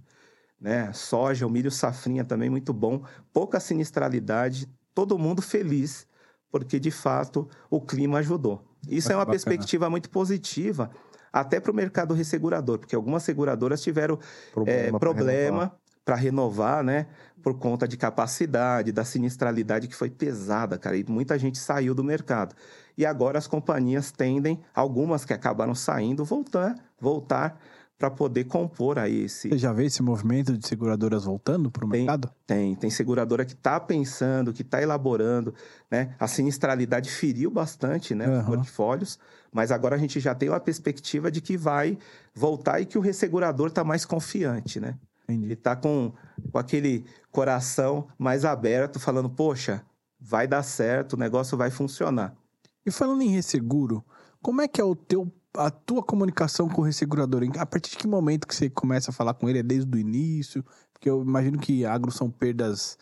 [SPEAKER 3] né? Soja, o milho safrinha também muito bom, pouca sinistralidade, todo mundo feliz, porque de fato o clima ajudou. Isso é uma
[SPEAKER 1] bacana.
[SPEAKER 3] perspectiva muito positiva, até para o mercado ressegurador, porque algumas seguradoras tiveram é,
[SPEAKER 2] pra
[SPEAKER 3] problema para renovar, né? Por conta de capacidade, da sinistralidade que foi pesada, cara. E muita gente saiu do mercado. E agora as companhias tendem, algumas que acabaram saindo, voltar, voltar para poder compor aí esse.
[SPEAKER 1] Você já vê esse movimento de seguradoras voltando pro
[SPEAKER 3] Tem.
[SPEAKER 1] mercado?
[SPEAKER 3] Tem, tem seguradora que está pensando, que está elaborando, né? A sinistralidade feriu bastante, né? Os
[SPEAKER 1] Aham.
[SPEAKER 3] portfólios, mas agora a gente já tem uma perspectiva de que vai voltar e que o ressegurador está mais confiante, né? Ele
[SPEAKER 1] Entendi.
[SPEAKER 3] tá com, com aquele coração mais aberto, falando, poxa, vai dar certo, o negócio vai funcionar.
[SPEAKER 1] E falando em resseguro, como é que é o teu, a tua comunicação com o ressegurador? A partir de que momento que você começa a falar com ele? É desde o início? Porque eu imagino que agro são perdas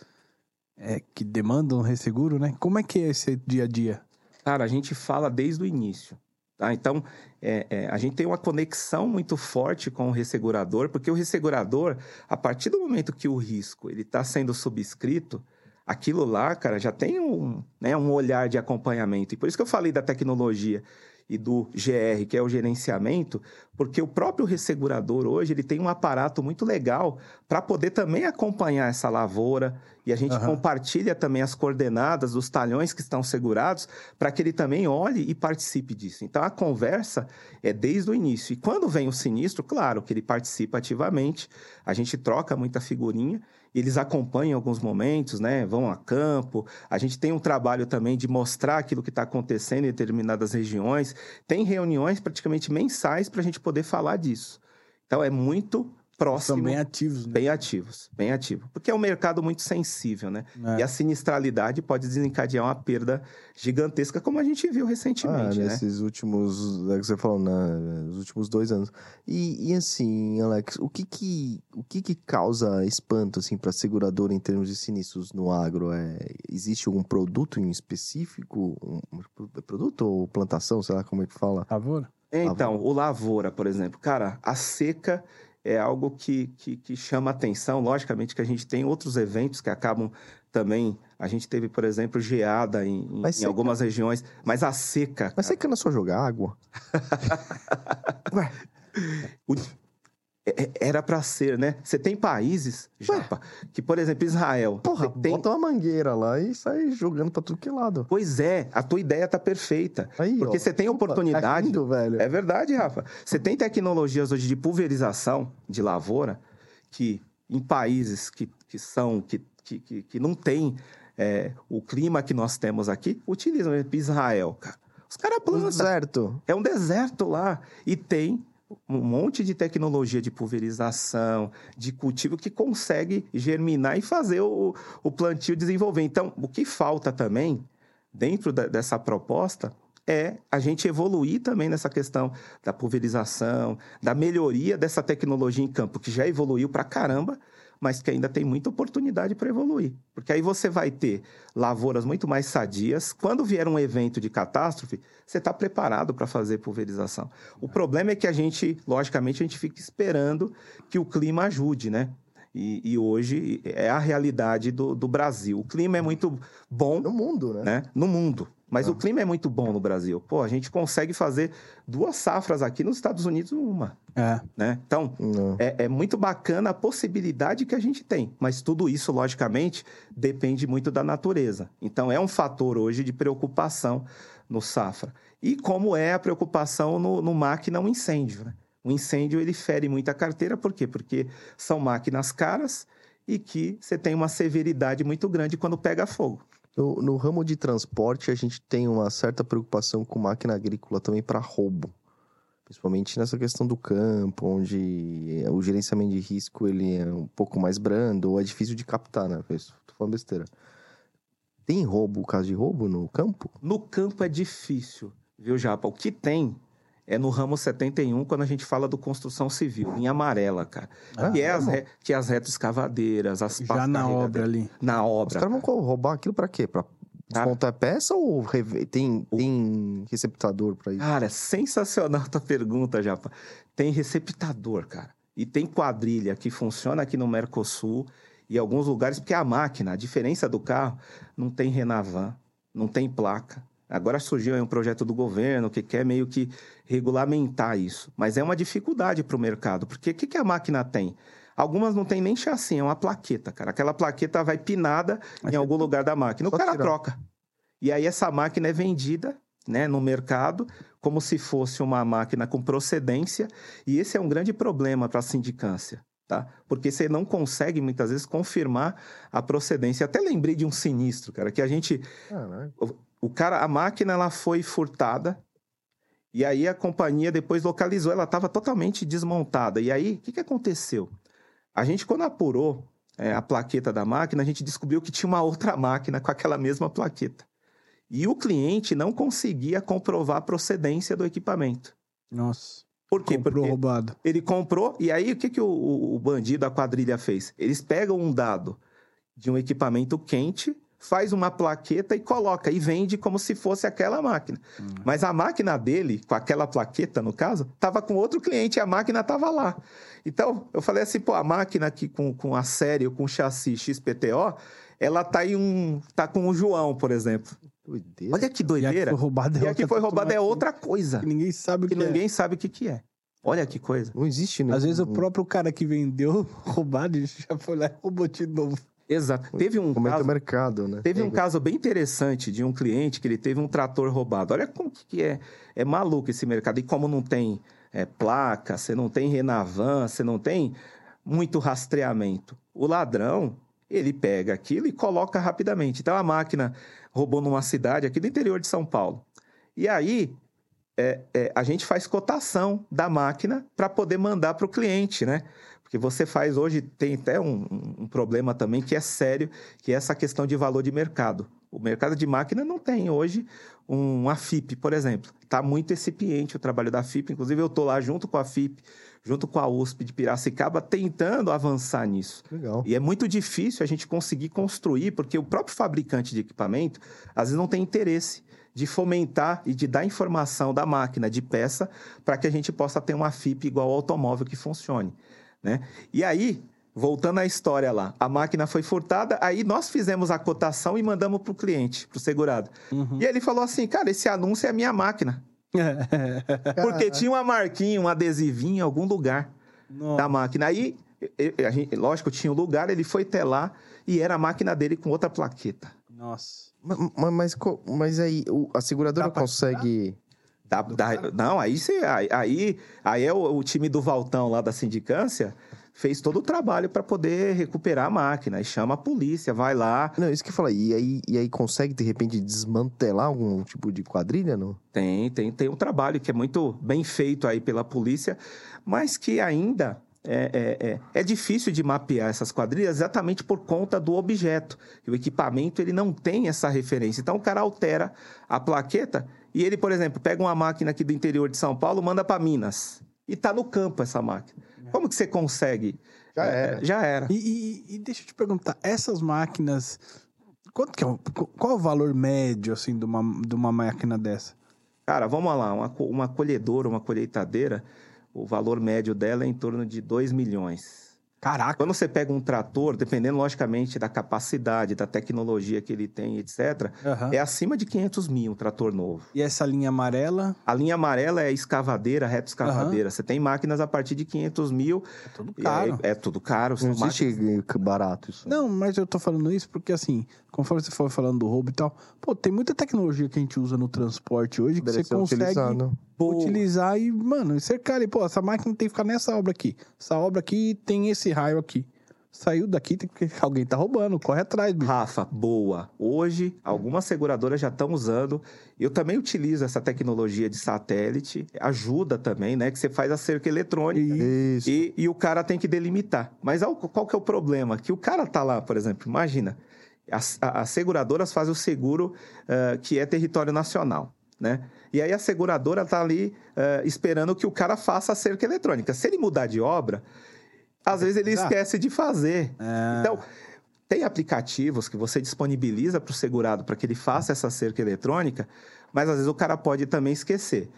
[SPEAKER 1] é, que demandam resseguro, né? Como é que é esse dia a dia?
[SPEAKER 3] Cara, a gente fala desde o início. Tá? Então, é, é, a gente tem uma conexão muito forte com o ressegurador, porque o ressegurador, a partir do momento que o risco está sendo subscrito, aquilo lá, cara, já tem um, né, um olhar de acompanhamento. E por isso que eu falei da tecnologia e do GR, que é o gerenciamento, porque o próprio ressegurador hoje ele tem um aparato muito legal para poder também acompanhar essa lavoura e a gente
[SPEAKER 1] Aham.
[SPEAKER 3] compartilha também as coordenadas dos talhões que estão segurados para que ele também olhe e participe disso. Então a conversa é desde o início. E quando vem o sinistro, claro que ele participa ativamente, a gente troca muita figurinha, eles acompanham alguns momentos, né? Vão a campo. A gente tem um trabalho também de mostrar aquilo que está acontecendo em determinadas regiões. Tem reuniões praticamente mensais para a gente poder falar disso. Então é muito próximo.
[SPEAKER 1] São bem ativos, né?
[SPEAKER 3] Bem ativos, bem ativo. Porque é um mercado muito sensível, né?
[SPEAKER 1] É.
[SPEAKER 3] E a sinistralidade pode desencadear uma perda gigantesca, como a gente viu
[SPEAKER 2] Ah,
[SPEAKER 3] recentemente, né?
[SPEAKER 2] nesses últimos. É que você falou, né? Nos últimos dois anos. E, e assim, Alex, o que que, o que que causa espanto, assim, pra seguradora em termos de sinistros no agro? É, existe algum produto em específico? Um, produto ou plantação, sei lá como é que fala?
[SPEAKER 1] Favor?
[SPEAKER 3] Então, o lavoura, por exemplo. Cara, a seca é algo que, que, que chama atenção. Logicamente que a gente tem outros eventos que acabam também. A gente teve, por exemplo, geada em, em- algumas regiões. Mas a seca.
[SPEAKER 2] Mas
[SPEAKER 3] cara,
[SPEAKER 2] seca não é só jogar água? <laughs> Ué,
[SPEAKER 3] é- era para ser, né? Você tem países, Japa, que, por exemplo, Israel.
[SPEAKER 2] porra,
[SPEAKER 3] tem...
[SPEAKER 2] bota uma mangueira lá e sai jogando pra tudo que é lado.
[SPEAKER 3] Pois é, a tua ideia tá perfeita.
[SPEAKER 2] Aí,
[SPEAKER 3] Porque você tem oportunidade.
[SPEAKER 2] Tá rindo, velho.
[SPEAKER 3] É verdade, Rafa. Você tem tecnologias hoje de pulverização de lavoura que em países que, que são que, que, que, não tem é, o clima que nós temos aqui, utilizam. Israel, cara. Os caras
[SPEAKER 2] Um
[SPEAKER 3] plantam.
[SPEAKER 2] deserto.
[SPEAKER 3] É um deserto lá. E tem um monte de tecnologia de pulverização, de cultivo que consegue germinar e fazer o, o plantio desenvolver. Então, o que falta também, dentro da- dessa proposta, é a gente evoluir também nessa questão da pulverização, da melhoria dessa tecnologia em campo, que já evoluiu pra caramba, mas que ainda tem muita oportunidade para evoluir. Porque aí você vai ter lavouras muito mais sadias. Quando vier um evento de catástrofe, você está preparado para fazer pulverização. O problema é que a gente, logicamente, a gente fica esperando que o clima ajude, né? E, e hoje é a realidade do, do Brasil. O clima é muito bom
[SPEAKER 2] No mundo, né?
[SPEAKER 3] né? No mundo. Mas o clima é muito bom no Brasil. Pô, a gente consegue fazer duas safras aqui nos Estados Unidos, uma,
[SPEAKER 1] É.
[SPEAKER 3] né? Então,
[SPEAKER 2] Não.
[SPEAKER 3] é, é muito bacana a possibilidade que a gente tem. Mas tudo isso, logicamente, depende muito da natureza. Então, é um fator hoje de preocupação no safra. E como é a preocupação no, no máquina, um incêndio, né? O incêndio, ele fere muito a carteira. Por quê? Porque são máquinas caras e que você tem uma severidade muito grande quando pega fogo.
[SPEAKER 2] No, no ramo de transporte, a gente tem uma certa preocupação com máquina agrícola também para roubo. Principalmente nessa questão do campo, onde o gerenciamento de risco ele é um pouco mais brando ou é difícil de captar, né? Tô falando besteira. Tem roubo, caso de roubo no campo?
[SPEAKER 3] No campo é difícil, viu, Japa? O que tem é no ramo 71, quando a gente fala do construção civil, em amarela, cara.
[SPEAKER 2] Ah,
[SPEAKER 3] que, é as,
[SPEAKER 2] tá
[SPEAKER 3] re- que é as retas escavaderas, as
[SPEAKER 1] Já na obra ali.
[SPEAKER 3] Na
[SPEAKER 2] Os
[SPEAKER 3] obra.
[SPEAKER 2] caras vão roubar aquilo pra quê? Pra desmontar a peça ou reve- tem, tem receptador pra isso?
[SPEAKER 3] Cara, sensacional a tua pergunta, Japa. Tem receptador, cara. E tem quadrilha que funciona aqui no Mercosul e alguns lugares, porque a máquina, a diferença do carro, não tem Renavan, não tem placa. Agora surgiu aí um projeto do governo que quer meio que regulamentar isso. Mas é uma dificuldade para o mercado, porque o que, que a máquina tem? Algumas não tem nem chassi, é uma plaqueta, cara. Aquela plaqueta vai pinada em algum lugar da máquina. O
[SPEAKER 2] Só
[SPEAKER 3] cara
[SPEAKER 2] tirar.
[SPEAKER 3] troca. E aí essa máquina é vendida né, no mercado como se fosse uma máquina com procedência. E esse é um grande problema para a sindicância. Tá? Porque você não consegue, muitas vezes, confirmar a procedência. Até lembrei de um sinistro, cara, que a gente
[SPEAKER 2] Caralho.
[SPEAKER 3] O cara, a máquina ela foi furtada e aí a companhia depois localizou, ela estava totalmente desmontada. E aí, o que, que aconteceu? A gente, quando apurou é, a plaqueta da máquina, a gente descobriu que tinha uma outra <laughs> máquina com aquela mesma plaqueta. E o cliente não conseguia comprovar a procedência do equipamento.
[SPEAKER 1] Nossa.
[SPEAKER 3] Por quê?
[SPEAKER 1] Comprou
[SPEAKER 3] Porque
[SPEAKER 1] roubado.
[SPEAKER 3] ele comprou, e aí o que, que o, o- bandido, a quadrilha fez? Eles pegam um dado de um equipamento quente, faz uma plaqueta e coloca, e vende como se fosse aquela máquina. Mas a máquina dele, com aquela plaqueta, no caso, estava com outro cliente e a máquina estava lá. Então, eu falei assim, pô, a máquina aqui com, com a série, com o chassi XPTO, ela tá em um. tá com o João, por exemplo.
[SPEAKER 2] Doideira.
[SPEAKER 3] Olha que
[SPEAKER 1] E a que
[SPEAKER 3] doideira.
[SPEAKER 1] foi roubada é
[SPEAKER 3] E a
[SPEAKER 1] outra
[SPEAKER 3] que foi roubada é outra coisa.
[SPEAKER 1] Que ninguém sabe o
[SPEAKER 3] Que
[SPEAKER 1] que, é.
[SPEAKER 3] ninguém sabe o que, que é. Olha que coisa.
[SPEAKER 2] Não existe, né?
[SPEAKER 1] Às vezes o próprio cara que vendeu <laughs> roubado já foi lá e roubou de novo.
[SPEAKER 3] Exato. Teve um
[SPEAKER 2] Comenta
[SPEAKER 3] caso,
[SPEAKER 2] o mercado, né?
[SPEAKER 3] teve um caso bem interessante de um cliente que ele teve um trator roubado. Olha como que é, é maluco esse mercado. E como não tem é, placa, você não tem Renavan, você não tem muito rastreamento. O ladrão, ele pega aquilo e coloca rapidamente. Então a máquina roubou numa cidade aqui do interior de São Paulo. E aí é, é, a gente faz cotação da máquina para poder mandar para o cliente, né? Porque você faz hoje, tem até um, um- problema também que é sério, que é essa questão de valor de mercado. O mercado de máquina não tem hoje um AFIP, por exemplo. Está muito incipiente o trabalho da FIP. Inclusive, eu estou lá junto com a FIP, junto com a USP de Piracicaba, tentando avançar nisso.
[SPEAKER 2] Legal.
[SPEAKER 3] E é muito difícil a gente conseguir construir, porque o próprio fabricante de equipamento, às vezes, não tem interesse de fomentar e de dar informação da máquina, de peça, para que a gente possa ter uma FIP igual ao automóvel que funcione. Né? E aí, voltando à história lá, a máquina foi furtada, aí nós fizemos a cotação e mandamos para o cliente, para o segurado.
[SPEAKER 1] Uhum.
[SPEAKER 3] E ele falou assim, cara, esse anúncio é a minha máquina. <laughs> Porque tinha uma marquinha, um adesivinho em algum lugar
[SPEAKER 1] Nossa.
[SPEAKER 3] da máquina. Aí, a gente- lógico, tinha o lugar, ele foi até lá e era a máquina dele com outra plaqueta.
[SPEAKER 1] Nossa.
[SPEAKER 2] Mas, mas, mas aí, o- a seguradora consegue.
[SPEAKER 3] Da- da- não, aí, você, aí, aí, é o, o time do Valtão lá da sindicância fez todo o trabalho para poder recuperar a máquina. E chama a polícia, vai lá.
[SPEAKER 2] Não, isso que eu falei. E aí, e aí consegue, de repente, desmantelar algum tipo de quadrilha, não?
[SPEAKER 3] Tem, tem, tem um trabalho que é muito bem feito aí pela polícia, mas que ainda é, é, é, é difícil de mapear essas quadrilhas exatamente por conta do objeto. O equipamento ele não tem essa referência. Então o cara altera a plaqueta e ele, por exemplo, pega uma máquina aqui do interior de São Paulo, manda para Minas. E está no campo essa máquina. Como que você consegue?
[SPEAKER 2] Já
[SPEAKER 3] É,
[SPEAKER 2] era.
[SPEAKER 3] Já era.
[SPEAKER 1] E, e- e deixa eu te perguntar, essas máquinas, quanto que é, qual é o valor médio, assim, de uma, de uma máquina dessa?
[SPEAKER 3] Cara, vamos lá, uma, uma colhedora, uma colheitadeira, o valor médio dela é em torno de 2 milhões.
[SPEAKER 1] Caraca.
[SPEAKER 3] Quando você pega um trator, dependendo logicamente da capacidade, da tecnologia que ele tem, etc.,
[SPEAKER 1] Aham.
[SPEAKER 3] é acima de 500 mil um trator novo.
[SPEAKER 1] E essa linha amarela,
[SPEAKER 3] A linha amarela é escavadeira, reto escavadeira. Você tem máquinas a partir de 500 mil.
[SPEAKER 1] é tudo caro.
[SPEAKER 3] aí- é tudo caro.
[SPEAKER 2] Não existe
[SPEAKER 3] máquinas-
[SPEAKER 2] barato isso.
[SPEAKER 1] Não, mas eu tô falando isso porque, assim, conforme você foi falando do roubo e tal, pô, tem muita tecnologia que a gente usa no transporte hoje que
[SPEAKER 2] Poderia
[SPEAKER 1] você
[SPEAKER 2] ser
[SPEAKER 1] consegue
[SPEAKER 2] utilizado.
[SPEAKER 3] Boa.
[SPEAKER 1] utilizar e, mano, cercar ali, pô, essa máquina tem que ficar nessa obra aqui. Essa obra aqui tem esse raio aqui. Saiu daqui, tem que <laughs> alguém tá roubando, corre atrás, bicho.
[SPEAKER 3] Rafa, boa. Hoje, algumas seguradoras já estão usando. Eu também utilizo essa tecnologia de satélite. Ajuda também, né? Que você faz a cerca eletrônica.
[SPEAKER 2] Isso.
[SPEAKER 3] E, e o cara tem que delimitar. Mas qual que é o problema? Que o cara tá lá, por exemplo, imagina, As, as seguradoras fazem o seguro eh, que é território nacional, né? E aí a seguradora está ali eh, esperando que o cara faça a cerca eletrônica. Se ele mudar de obra, às vezes ele esquece de fazer.
[SPEAKER 1] É.
[SPEAKER 3] Então, tem aplicativos que você disponibiliza para o segurado para que ele faça essa cerca eletrônica, mas às vezes o cara pode também esquecer.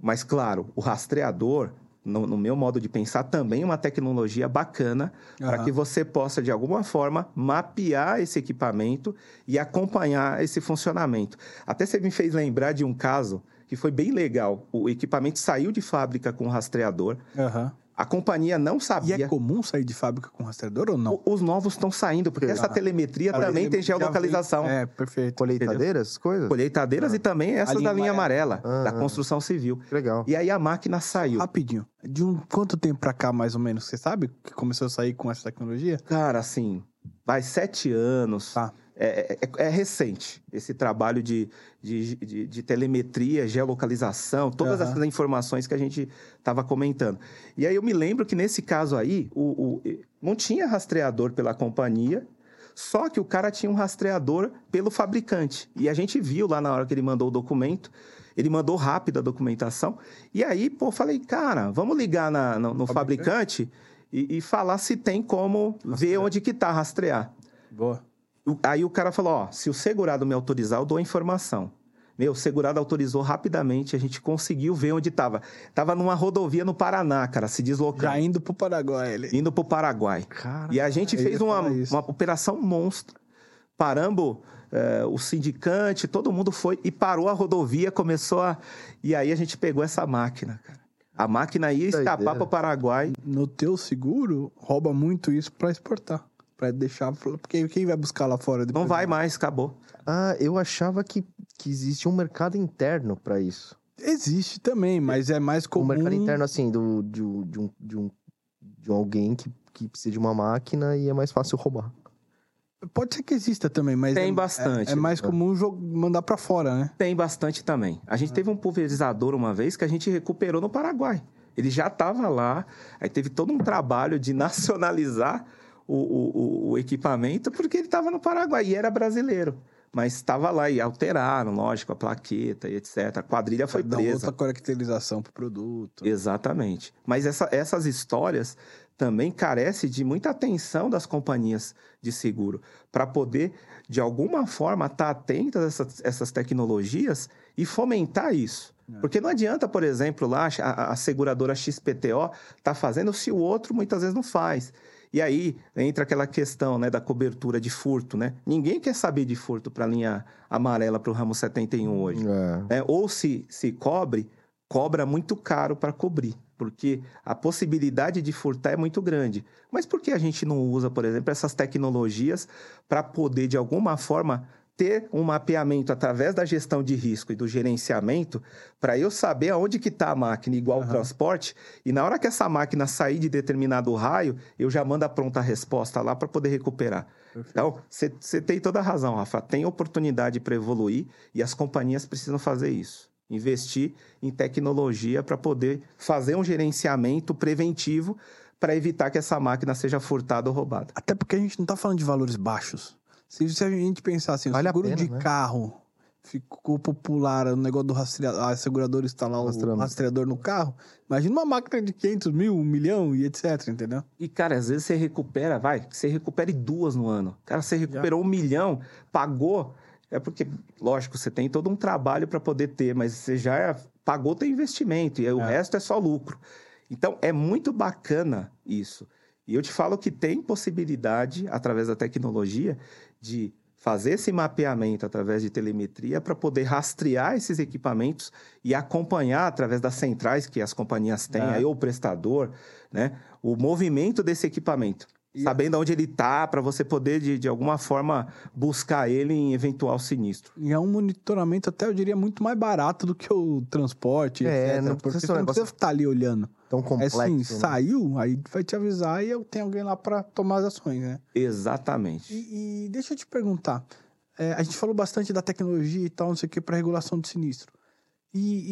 [SPEAKER 3] Mas, claro, o rastreador, no, no meu modo de pensar, também uma tecnologia bacana para
[SPEAKER 1] Aham.
[SPEAKER 3] que você possa, de alguma forma, mapear esse equipamento e acompanhar esse funcionamento. Até você me fez lembrar de um caso que foi bem legal. O equipamento saiu de fábrica com o rastreador,
[SPEAKER 1] Aham.
[SPEAKER 3] A companhia não
[SPEAKER 1] E
[SPEAKER 3] sabia.
[SPEAKER 1] é comum sair de fábrica com rastreador ou não?
[SPEAKER 3] O- Os novos estão saindo, porque essa
[SPEAKER 1] Ah.
[SPEAKER 3] telemetria
[SPEAKER 1] Ah,
[SPEAKER 3] também tem geolocalização.
[SPEAKER 1] vem- É, perfeito.
[SPEAKER 2] Colheitadeiras, coisas?
[SPEAKER 3] Colheitadeiras e também essas
[SPEAKER 1] linha
[SPEAKER 3] da linha amarela,
[SPEAKER 2] Ah,
[SPEAKER 3] da
[SPEAKER 2] ah.
[SPEAKER 3] construção civil.
[SPEAKER 2] Legal.
[SPEAKER 3] E aí a máquina saiu.
[SPEAKER 1] Rapidinho. De um quanto tempo pra cá, mais ou menos? Você sabe que começou a sair com essa tecnologia?
[SPEAKER 3] Cara, assim, vai sete anos.
[SPEAKER 1] Tá.
[SPEAKER 3] É, é- é recente esse trabalho de, de, de- de telemetria, geolocalização, todas
[SPEAKER 1] Aham.
[SPEAKER 3] essas informações que a gente estava comentando. E aí eu me lembro que nesse caso aí, o, o- não tinha rastreador pela companhia, só que o cara tinha um rastreador pelo fabricante. E a gente viu lá na hora que ele mandou o documento, ele mandou rápido a documentação. E aí, pô, falei, cara, vamos ligar na- no, no fabricante e, e falar se tem como ver onde que tá rastrear.
[SPEAKER 1] Boa.
[SPEAKER 3] Aí o cara falou, ó, se o segurado me autorizar, eu dou a informação. Meu, o segurado autorizou rapidamente, a gente conseguiu ver onde estava. Tava numa rodovia no Paraná, cara, se deslocando,
[SPEAKER 1] Já indo pro Paraguai. Ele...
[SPEAKER 3] indo pro Paraguai.
[SPEAKER 2] Cara,
[SPEAKER 3] E a gente fez uma, uma operação monstro. Paramos, eh, o sindicante, todo mundo foi e parou a rodovia, começou a... E aí a gente pegou essa máquina, cara. A máquina ia escapar para o Paraguai.
[SPEAKER 1] No teu seguro, rouba muito isso pra exportar. Pra deixar... Porque quem vai buscar lá fora?
[SPEAKER 3] Não vai mais, acabou.
[SPEAKER 2] Ah, eu achava que, que existia um mercado interno pra isso.
[SPEAKER 1] Existe também, mas é mais
[SPEAKER 2] Um
[SPEAKER 1] comum...
[SPEAKER 2] mercado interno, assim, do, de, um- de, um, de, um, de alguém que, que precisa de uma máquina e é mais fácil roubar.
[SPEAKER 1] Pode ser que exista também, mas...
[SPEAKER 3] Tem
[SPEAKER 1] é,
[SPEAKER 3] bastante.
[SPEAKER 1] É, é mais comum mandar pra fora, né?
[SPEAKER 3] Tem bastante também. A gente teve um pulverizador uma vez que a gente recuperou no Paraguai. Ele já estava lá, aí teve todo um trabalho de <laughs> nacionalizar o, o- o- o equipamento, porque ele estava no Paraguai e era brasileiro. Mas estava lá e alteraram, lógico, a plaqueta e etc. A quadrilha foi
[SPEAKER 1] Dá
[SPEAKER 3] presa.
[SPEAKER 1] outra caracterização pro produto.
[SPEAKER 3] Exatamente. Mas essa- essas histórias também carecem de muita atenção das companhias de seguro para poder, de alguma forma, estar atentas a essas, essas tecnologias e fomentar isso. Porque não adianta, por exemplo, lá a, a seguradora XPTO tá fazendo se o outro muitas vezes não faz. E aí entra aquela questão né, da cobertura de furto, né? Ninguém quer saber de furto para a linha amarela para o ramo 71 hoje
[SPEAKER 2] É.
[SPEAKER 3] né? ou se, se cobre, cobra muito caro para cobrir, porque a possibilidade de furtar é muito grande. Mas por que a gente não usa, por exemplo, essas tecnologias para poder, de alguma forma, ter um mapeamento através da gestão de risco e do gerenciamento para eu saber aonde que está a máquina igual o
[SPEAKER 1] Aham.
[SPEAKER 3] transporte e na hora que essa máquina sair de determinado raio, eu já mando a pronta resposta lá para poder recuperar. Então, você tem toda a razão, Rafa. Tem oportunidade para evoluir e as companhias precisam fazer isso. Investir em tecnologia para poder fazer um gerenciamento preventivo para evitar que essa máquina seja furtada ou roubada.
[SPEAKER 1] Até porque a gente não tá falando de valores baixos. Se, se a gente pensar assim,
[SPEAKER 2] Vale a
[SPEAKER 1] o seguro
[SPEAKER 2] pena,
[SPEAKER 1] de
[SPEAKER 2] né?
[SPEAKER 1] carro ficou popular, o negócio do rastreador, a seguradora instalar o rastreador no carro. Imagina uma máquina de 500 mil, um milhão e etc, entendeu?
[SPEAKER 3] E, cara, às vezes você recupera, vai, você recupere duas no ano. Cara, você recuperou um milhão, pagou. É porque, lógico, você tem todo um trabalho para poder ter, mas você já é- pagou teu investimento e aí o
[SPEAKER 1] É.
[SPEAKER 3] resto é só lucro. Então, é muito bacana isso. E eu te falo que tem possibilidade, através da tecnologia, de fazer esse mapeamento através de telemetria para poder rastrear esses equipamentos e acompanhar através das centrais que as companhias têm,
[SPEAKER 1] É.
[SPEAKER 3] aí, ou o prestador, né, o movimento desse equipamento.
[SPEAKER 1] E-
[SPEAKER 3] Sabendo onde ele está, para você poder, de, de alguma forma, buscar ele em eventual sinistro.
[SPEAKER 1] E é um monitoramento até, eu diria, muito mais barato do que o transporte,
[SPEAKER 2] É,
[SPEAKER 1] etc.
[SPEAKER 2] não
[SPEAKER 1] porque
[SPEAKER 2] precisa
[SPEAKER 1] você não precisa estar ali olhando.
[SPEAKER 2] Tão
[SPEAKER 1] É
[SPEAKER 2] complexo.
[SPEAKER 1] assim,
[SPEAKER 2] né?
[SPEAKER 1] saiu, aí vai te avisar e eu tenho alguém lá para tomar as ações, né?
[SPEAKER 3] Exatamente.
[SPEAKER 1] E, e deixa eu te perguntar. é, a gente falou bastante da tecnologia e tal, não sei o que, para regulação de sinistro. E,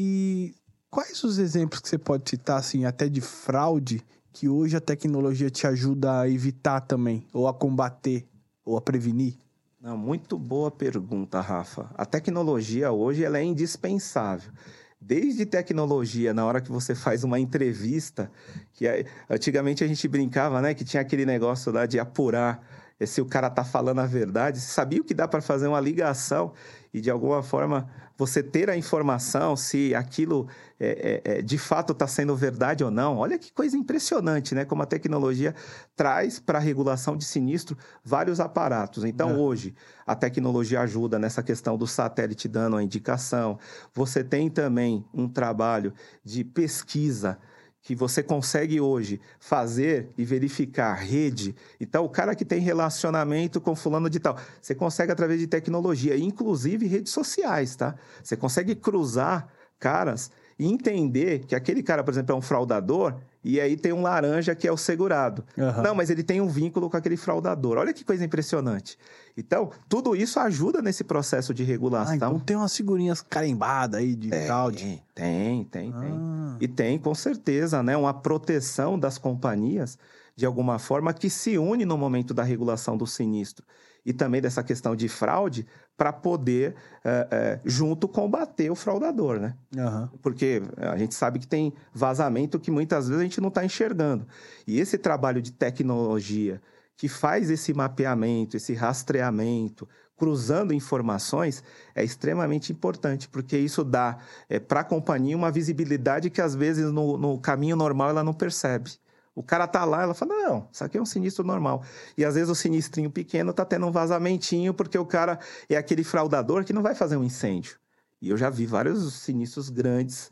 [SPEAKER 1] e quais os exemplos que você pode citar, assim, até de fraude, que hoje a tecnologia te ajuda a evitar também, ou a combater, ou a prevenir?
[SPEAKER 3] Não, muito boa pergunta, Rafa. A tecnologia hoje ela é indispensável. Desde tecnologia, na hora que você faz uma entrevista, que é, antigamente a gente brincava, né, que tinha aquele negócio lá de apurar se o cara tá falando a verdade. Você sabia o que dá para fazer uma ligação e de alguma forma você ter a informação se aquilo é, é, é de fato está sendo verdade ou não. Olha que coisa impressionante, né? Como a tecnologia traz para a regulação de sinistro vários aparatos. Então, é. hoje, a tecnologia ajuda nessa questão do satélite dando a indicação. Você tem também um trabalho de pesquisa que você consegue hoje fazer e verificar rede. Então, o cara que tem relacionamento com fulano de tal, você consegue através de tecnologia, inclusive redes sociais, tá? Você consegue cruzar caras e entender que aquele cara, por exemplo, é um fraudador e aí tem um laranja que é o segurado. Uhum. Não, mas ele tem um vínculo com aquele fraudador. Olha que coisa impressionante. Então, tudo isso ajuda nesse processo de regulação. Ah, então
[SPEAKER 1] tem umas figurinhas carimbadas aí de
[SPEAKER 3] tem,
[SPEAKER 1] fraude.
[SPEAKER 3] Tem, tem, ah. tem. E tem, com certeza, né, uma proteção das companhias, de alguma forma, que se une no momento da regulação do sinistro e também dessa questão de fraude para poder, é, é, junto, combater o fraudador, né? Uhum. Porque a gente sabe que tem vazamento que muitas vezes a gente não está enxergando. E esse trabalho de tecnologia que faz esse mapeamento, esse rastreamento, cruzando informações, é extremamente importante, porque isso dá é, para a companhia uma visibilidade que, às vezes, no, no caminho normal ela não percebe. O cara tá lá, ela fala: não, isso aqui é um sinistro normal. E às vezes o sinistrinho pequeno tá tendo um vazamentinho, porque o cara é aquele fraudador que não vai fazer um incêndio. E eu já vi vários sinistros grandes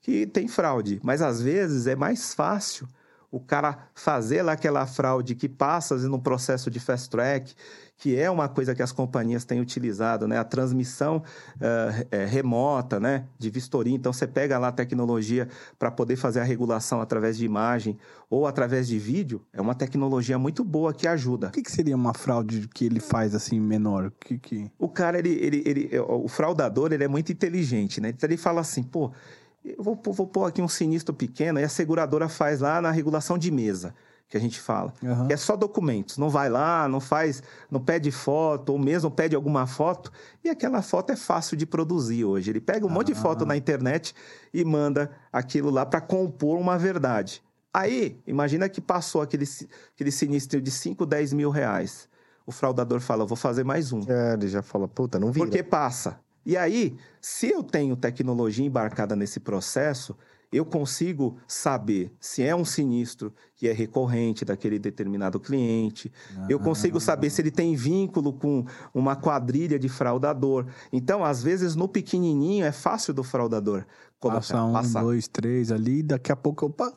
[SPEAKER 3] que tem fraude, mas às vezes é mais fácil o cara fazer lá aquela fraude que passa no processo de fast track, que é uma coisa que as companhias têm utilizado, né? A transmissão uh, é, remota, né? De vistoria. Então, você pega lá a tecnologia para poder fazer a regulação através de imagem ou através de vídeo. É uma tecnologia muito boa que ajuda.
[SPEAKER 1] O que, que seria uma fraude que ele faz assim menor? O que, que...
[SPEAKER 3] O cara, ele, ele, ele, o fraudador, ele é muito inteligente, né? Então, ele fala assim, pô, eu vou, vou pôr aqui um sinistro pequeno e a seguradora faz lá na regulação de mesa que a gente fala. Uhum. é só documentos. Não vai lá, não faz, não pede foto, ou mesmo pede alguma foto, e aquela foto é fácil de produzir hoje. Ele pega um monte de foto na internet e manda aquilo lá para compor uma verdade. Aí, imagina que passou aquele, aquele sinistro de 5, 10 mil reais. O fraudador fala, vou fazer mais um.
[SPEAKER 2] É, ele já fala, puta, não vira.
[SPEAKER 3] Porque passa. E aí, se eu tenho tecnologia embarcada nesse processo, eu consigo saber se é um sinistro que é recorrente daquele determinado cliente. Ah. Eu consigo saber se ele tem vínculo com uma quadrilha de fraudador. Então, às vezes, no pequenininho é fácil do fraudador
[SPEAKER 1] colocar. Passa um, passar. dois, três ali, daqui a pouco, opa...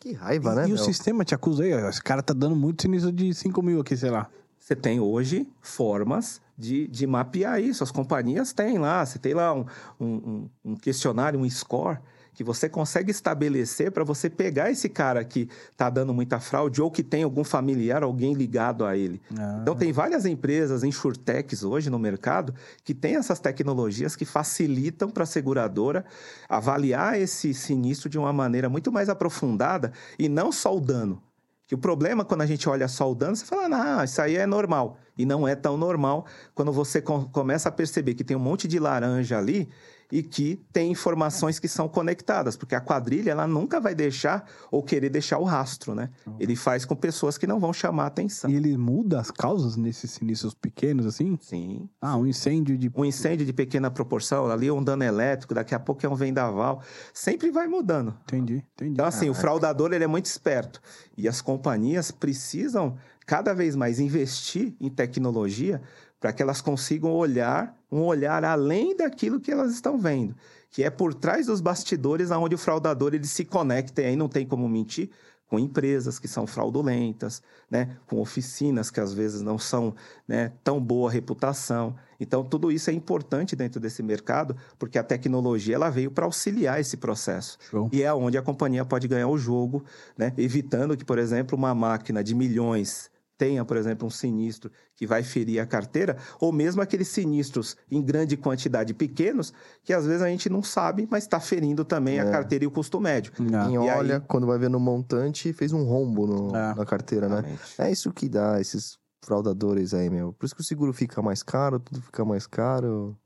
[SPEAKER 2] Que raiva,
[SPEAKER 1] e,
[SPEAKER 2] né?
[SPEAKER 1] E meu? o sistema te acusa aí, esse cara tá dando muito sinistro de 5 mil aqui, sei lá.
[SPEAKER 3] Você tem hoje formas de, de mapear isso. As companhias têm lá, você tem lá um, um, um questionário, um score que você consegue estabelecer para você pegar esse cara que está dando muita fraude ou que tem algum familiar, alguém ligado a ele. Ah. Então, tem várias empresas, insurtechs hoje no mercado, que têm essas tecnologias que facilitam para a seguradora avaliar esse sinistro de uma maneira muito mais aprofundada e não só o dano. Que o problema, quando a gente olha só o dano, você fala, não, isso aí é normal. E não é tão normal quando você começa a perceber que tem um monte de laranja ali e que tem informações que são conectadas, porque a quadrilha ela nunca vai deixar ou querer deixar o rastro, né? Uhum. Ele faz com pessoas que não vão chamar atenção.
[SPEAKER 1] E ele muda as causas nesses sinistros pequenos assim?
[SPEAKER 3] Sim.
[SPEAKER 1] Ah, um incêndio de
[SPEAKER 3] um incêndio de pequena proporção, ali um dano elétrico, daqui a pouco é um vendaval, sempre vai mudando.
[SPEAKER 1] Entendi, entendi.
[SPEAKER 3] Então assim, o fraudador ele é muito esperto e as companhias precisam cada vez mais investir em tecnologia para que elas consigam olhar um olhar além daquilo que elas estão vendo, que é por trás dos bastidores aonde o fraudador ele se conecta e aí não tem como mentir com empresas que são fraudulentas, né, com oficinas que às vezes não são né, tão boa reputação. Então tudo isso é importante dentro desse mercado, porque a tecnologia ela veio para auxiliar esse processo Show. e é onde a companhia pode ganhar o jogo, né, evitando que, por exemplo, uma máquina de milhões tenha, por exemplo, um sinistro que vai ferir a carteira, ou mesmo aqueles sinistros em grande quantidade pequenos, que às vezes a gente não sabe, mas está ferindo também é. a carteira e o custo médio.
[SPEAKER 2] É. E olha, aí... quando vai ver no montante, fez um rombo no, é. na carteira, né? É isso que dá, esses fraudadores aí, meu. Por isso que o seguro fica mais caro, tudo fica mais caro.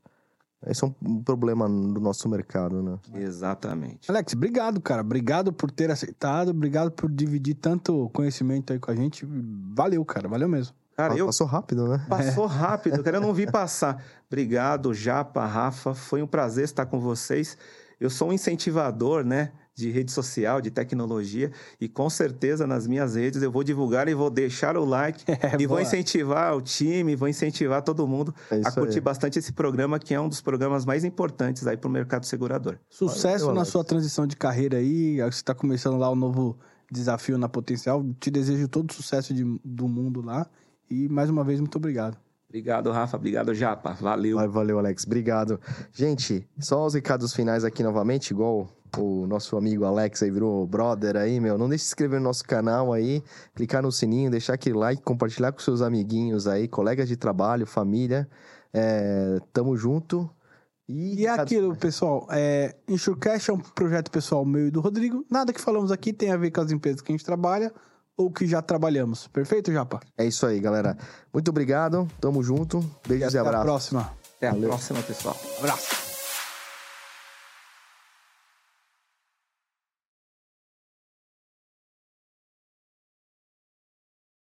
[SPEAKER 2] Esse é um problema do nosso mercado, né?
[SPEAKER 3] Exatamente.
[SPEAKER 1] Alex, obrigado, cara. Obrigado por ter aceitado. Obrigado por dividir tanto conhecimento aí com a gente. Valeu, cara. Valeu mesmo.
[SPEAKER 3] Cara, eu
[SPEAKER 2] Passou rápido, né?
[SPEAKER 3] passou rápido, cara. Eu não vi <laughs> passar. Obrigado, Japa, Rafa. Foi um prazer estar com vocês. Eu sou um incentivador, né? De rede social, de tecnologia, e com certeza nas minhas redes eu vou divulgar e vou deixar o like <laughs>
[SPEAKER 1] É,
[SPEAKER 3] e vou
[SPEAKER 1] boa.
[SPEAKER 3] incentivar o time, vou incentivar todo mundo
[SPEAKER 2] É
[SPEAKER 3] a curtir
[SPEAKER 2] aí.
[SPEAKER 3] bastante esse programa, que é um dos programas mais importantes aí para o mercado segurador.
[SPEAKER 1] Sucesso na sua transição de carreira aí. Você está começando lá o novo desafio na Potencial. Te desejo todo o sucesso de- do mundo lá. E mais uma vez, muito obrigado.
[SPEAKER 3] Obrigado, Rafa. Obrigado, Japa. Valeu.
[SPEAKER 2] Valeu, Alex. Obrigado. Gente, só os recados finais aqui novamente, igual o nosso amigo Alex aí virou brother aí, meu. Não deixe de se inscrever no nosso canal aí, clicar no sininho, deixar aquele like, compartilhar com seus amiguinhos aí, colegas de trabalho, família. É, tamo junto.
[SPEAKER 1] E é aquilo, pessoal. É, Insurecast é um projeto pessoal meu e do Rodrigo. Nada que falamos aqui tem a ver com as empresas que a gente trabalha ou que já trabalhamos. Perfeito, Japa?
[SPEAKER 2] É isso aí, galera. Muito obrigado. Tamo junto. Beijos e,
[SPEAKER 1] Até a
[SPEAKER 2] abraços.
[SPEAKER 1] próxima.
[SPEAKER 3] Até a
[SPEAKER 2] Valeu.
[SPEAKER 3] próxima, pessoal.
[SPEAKER 1] Abraço.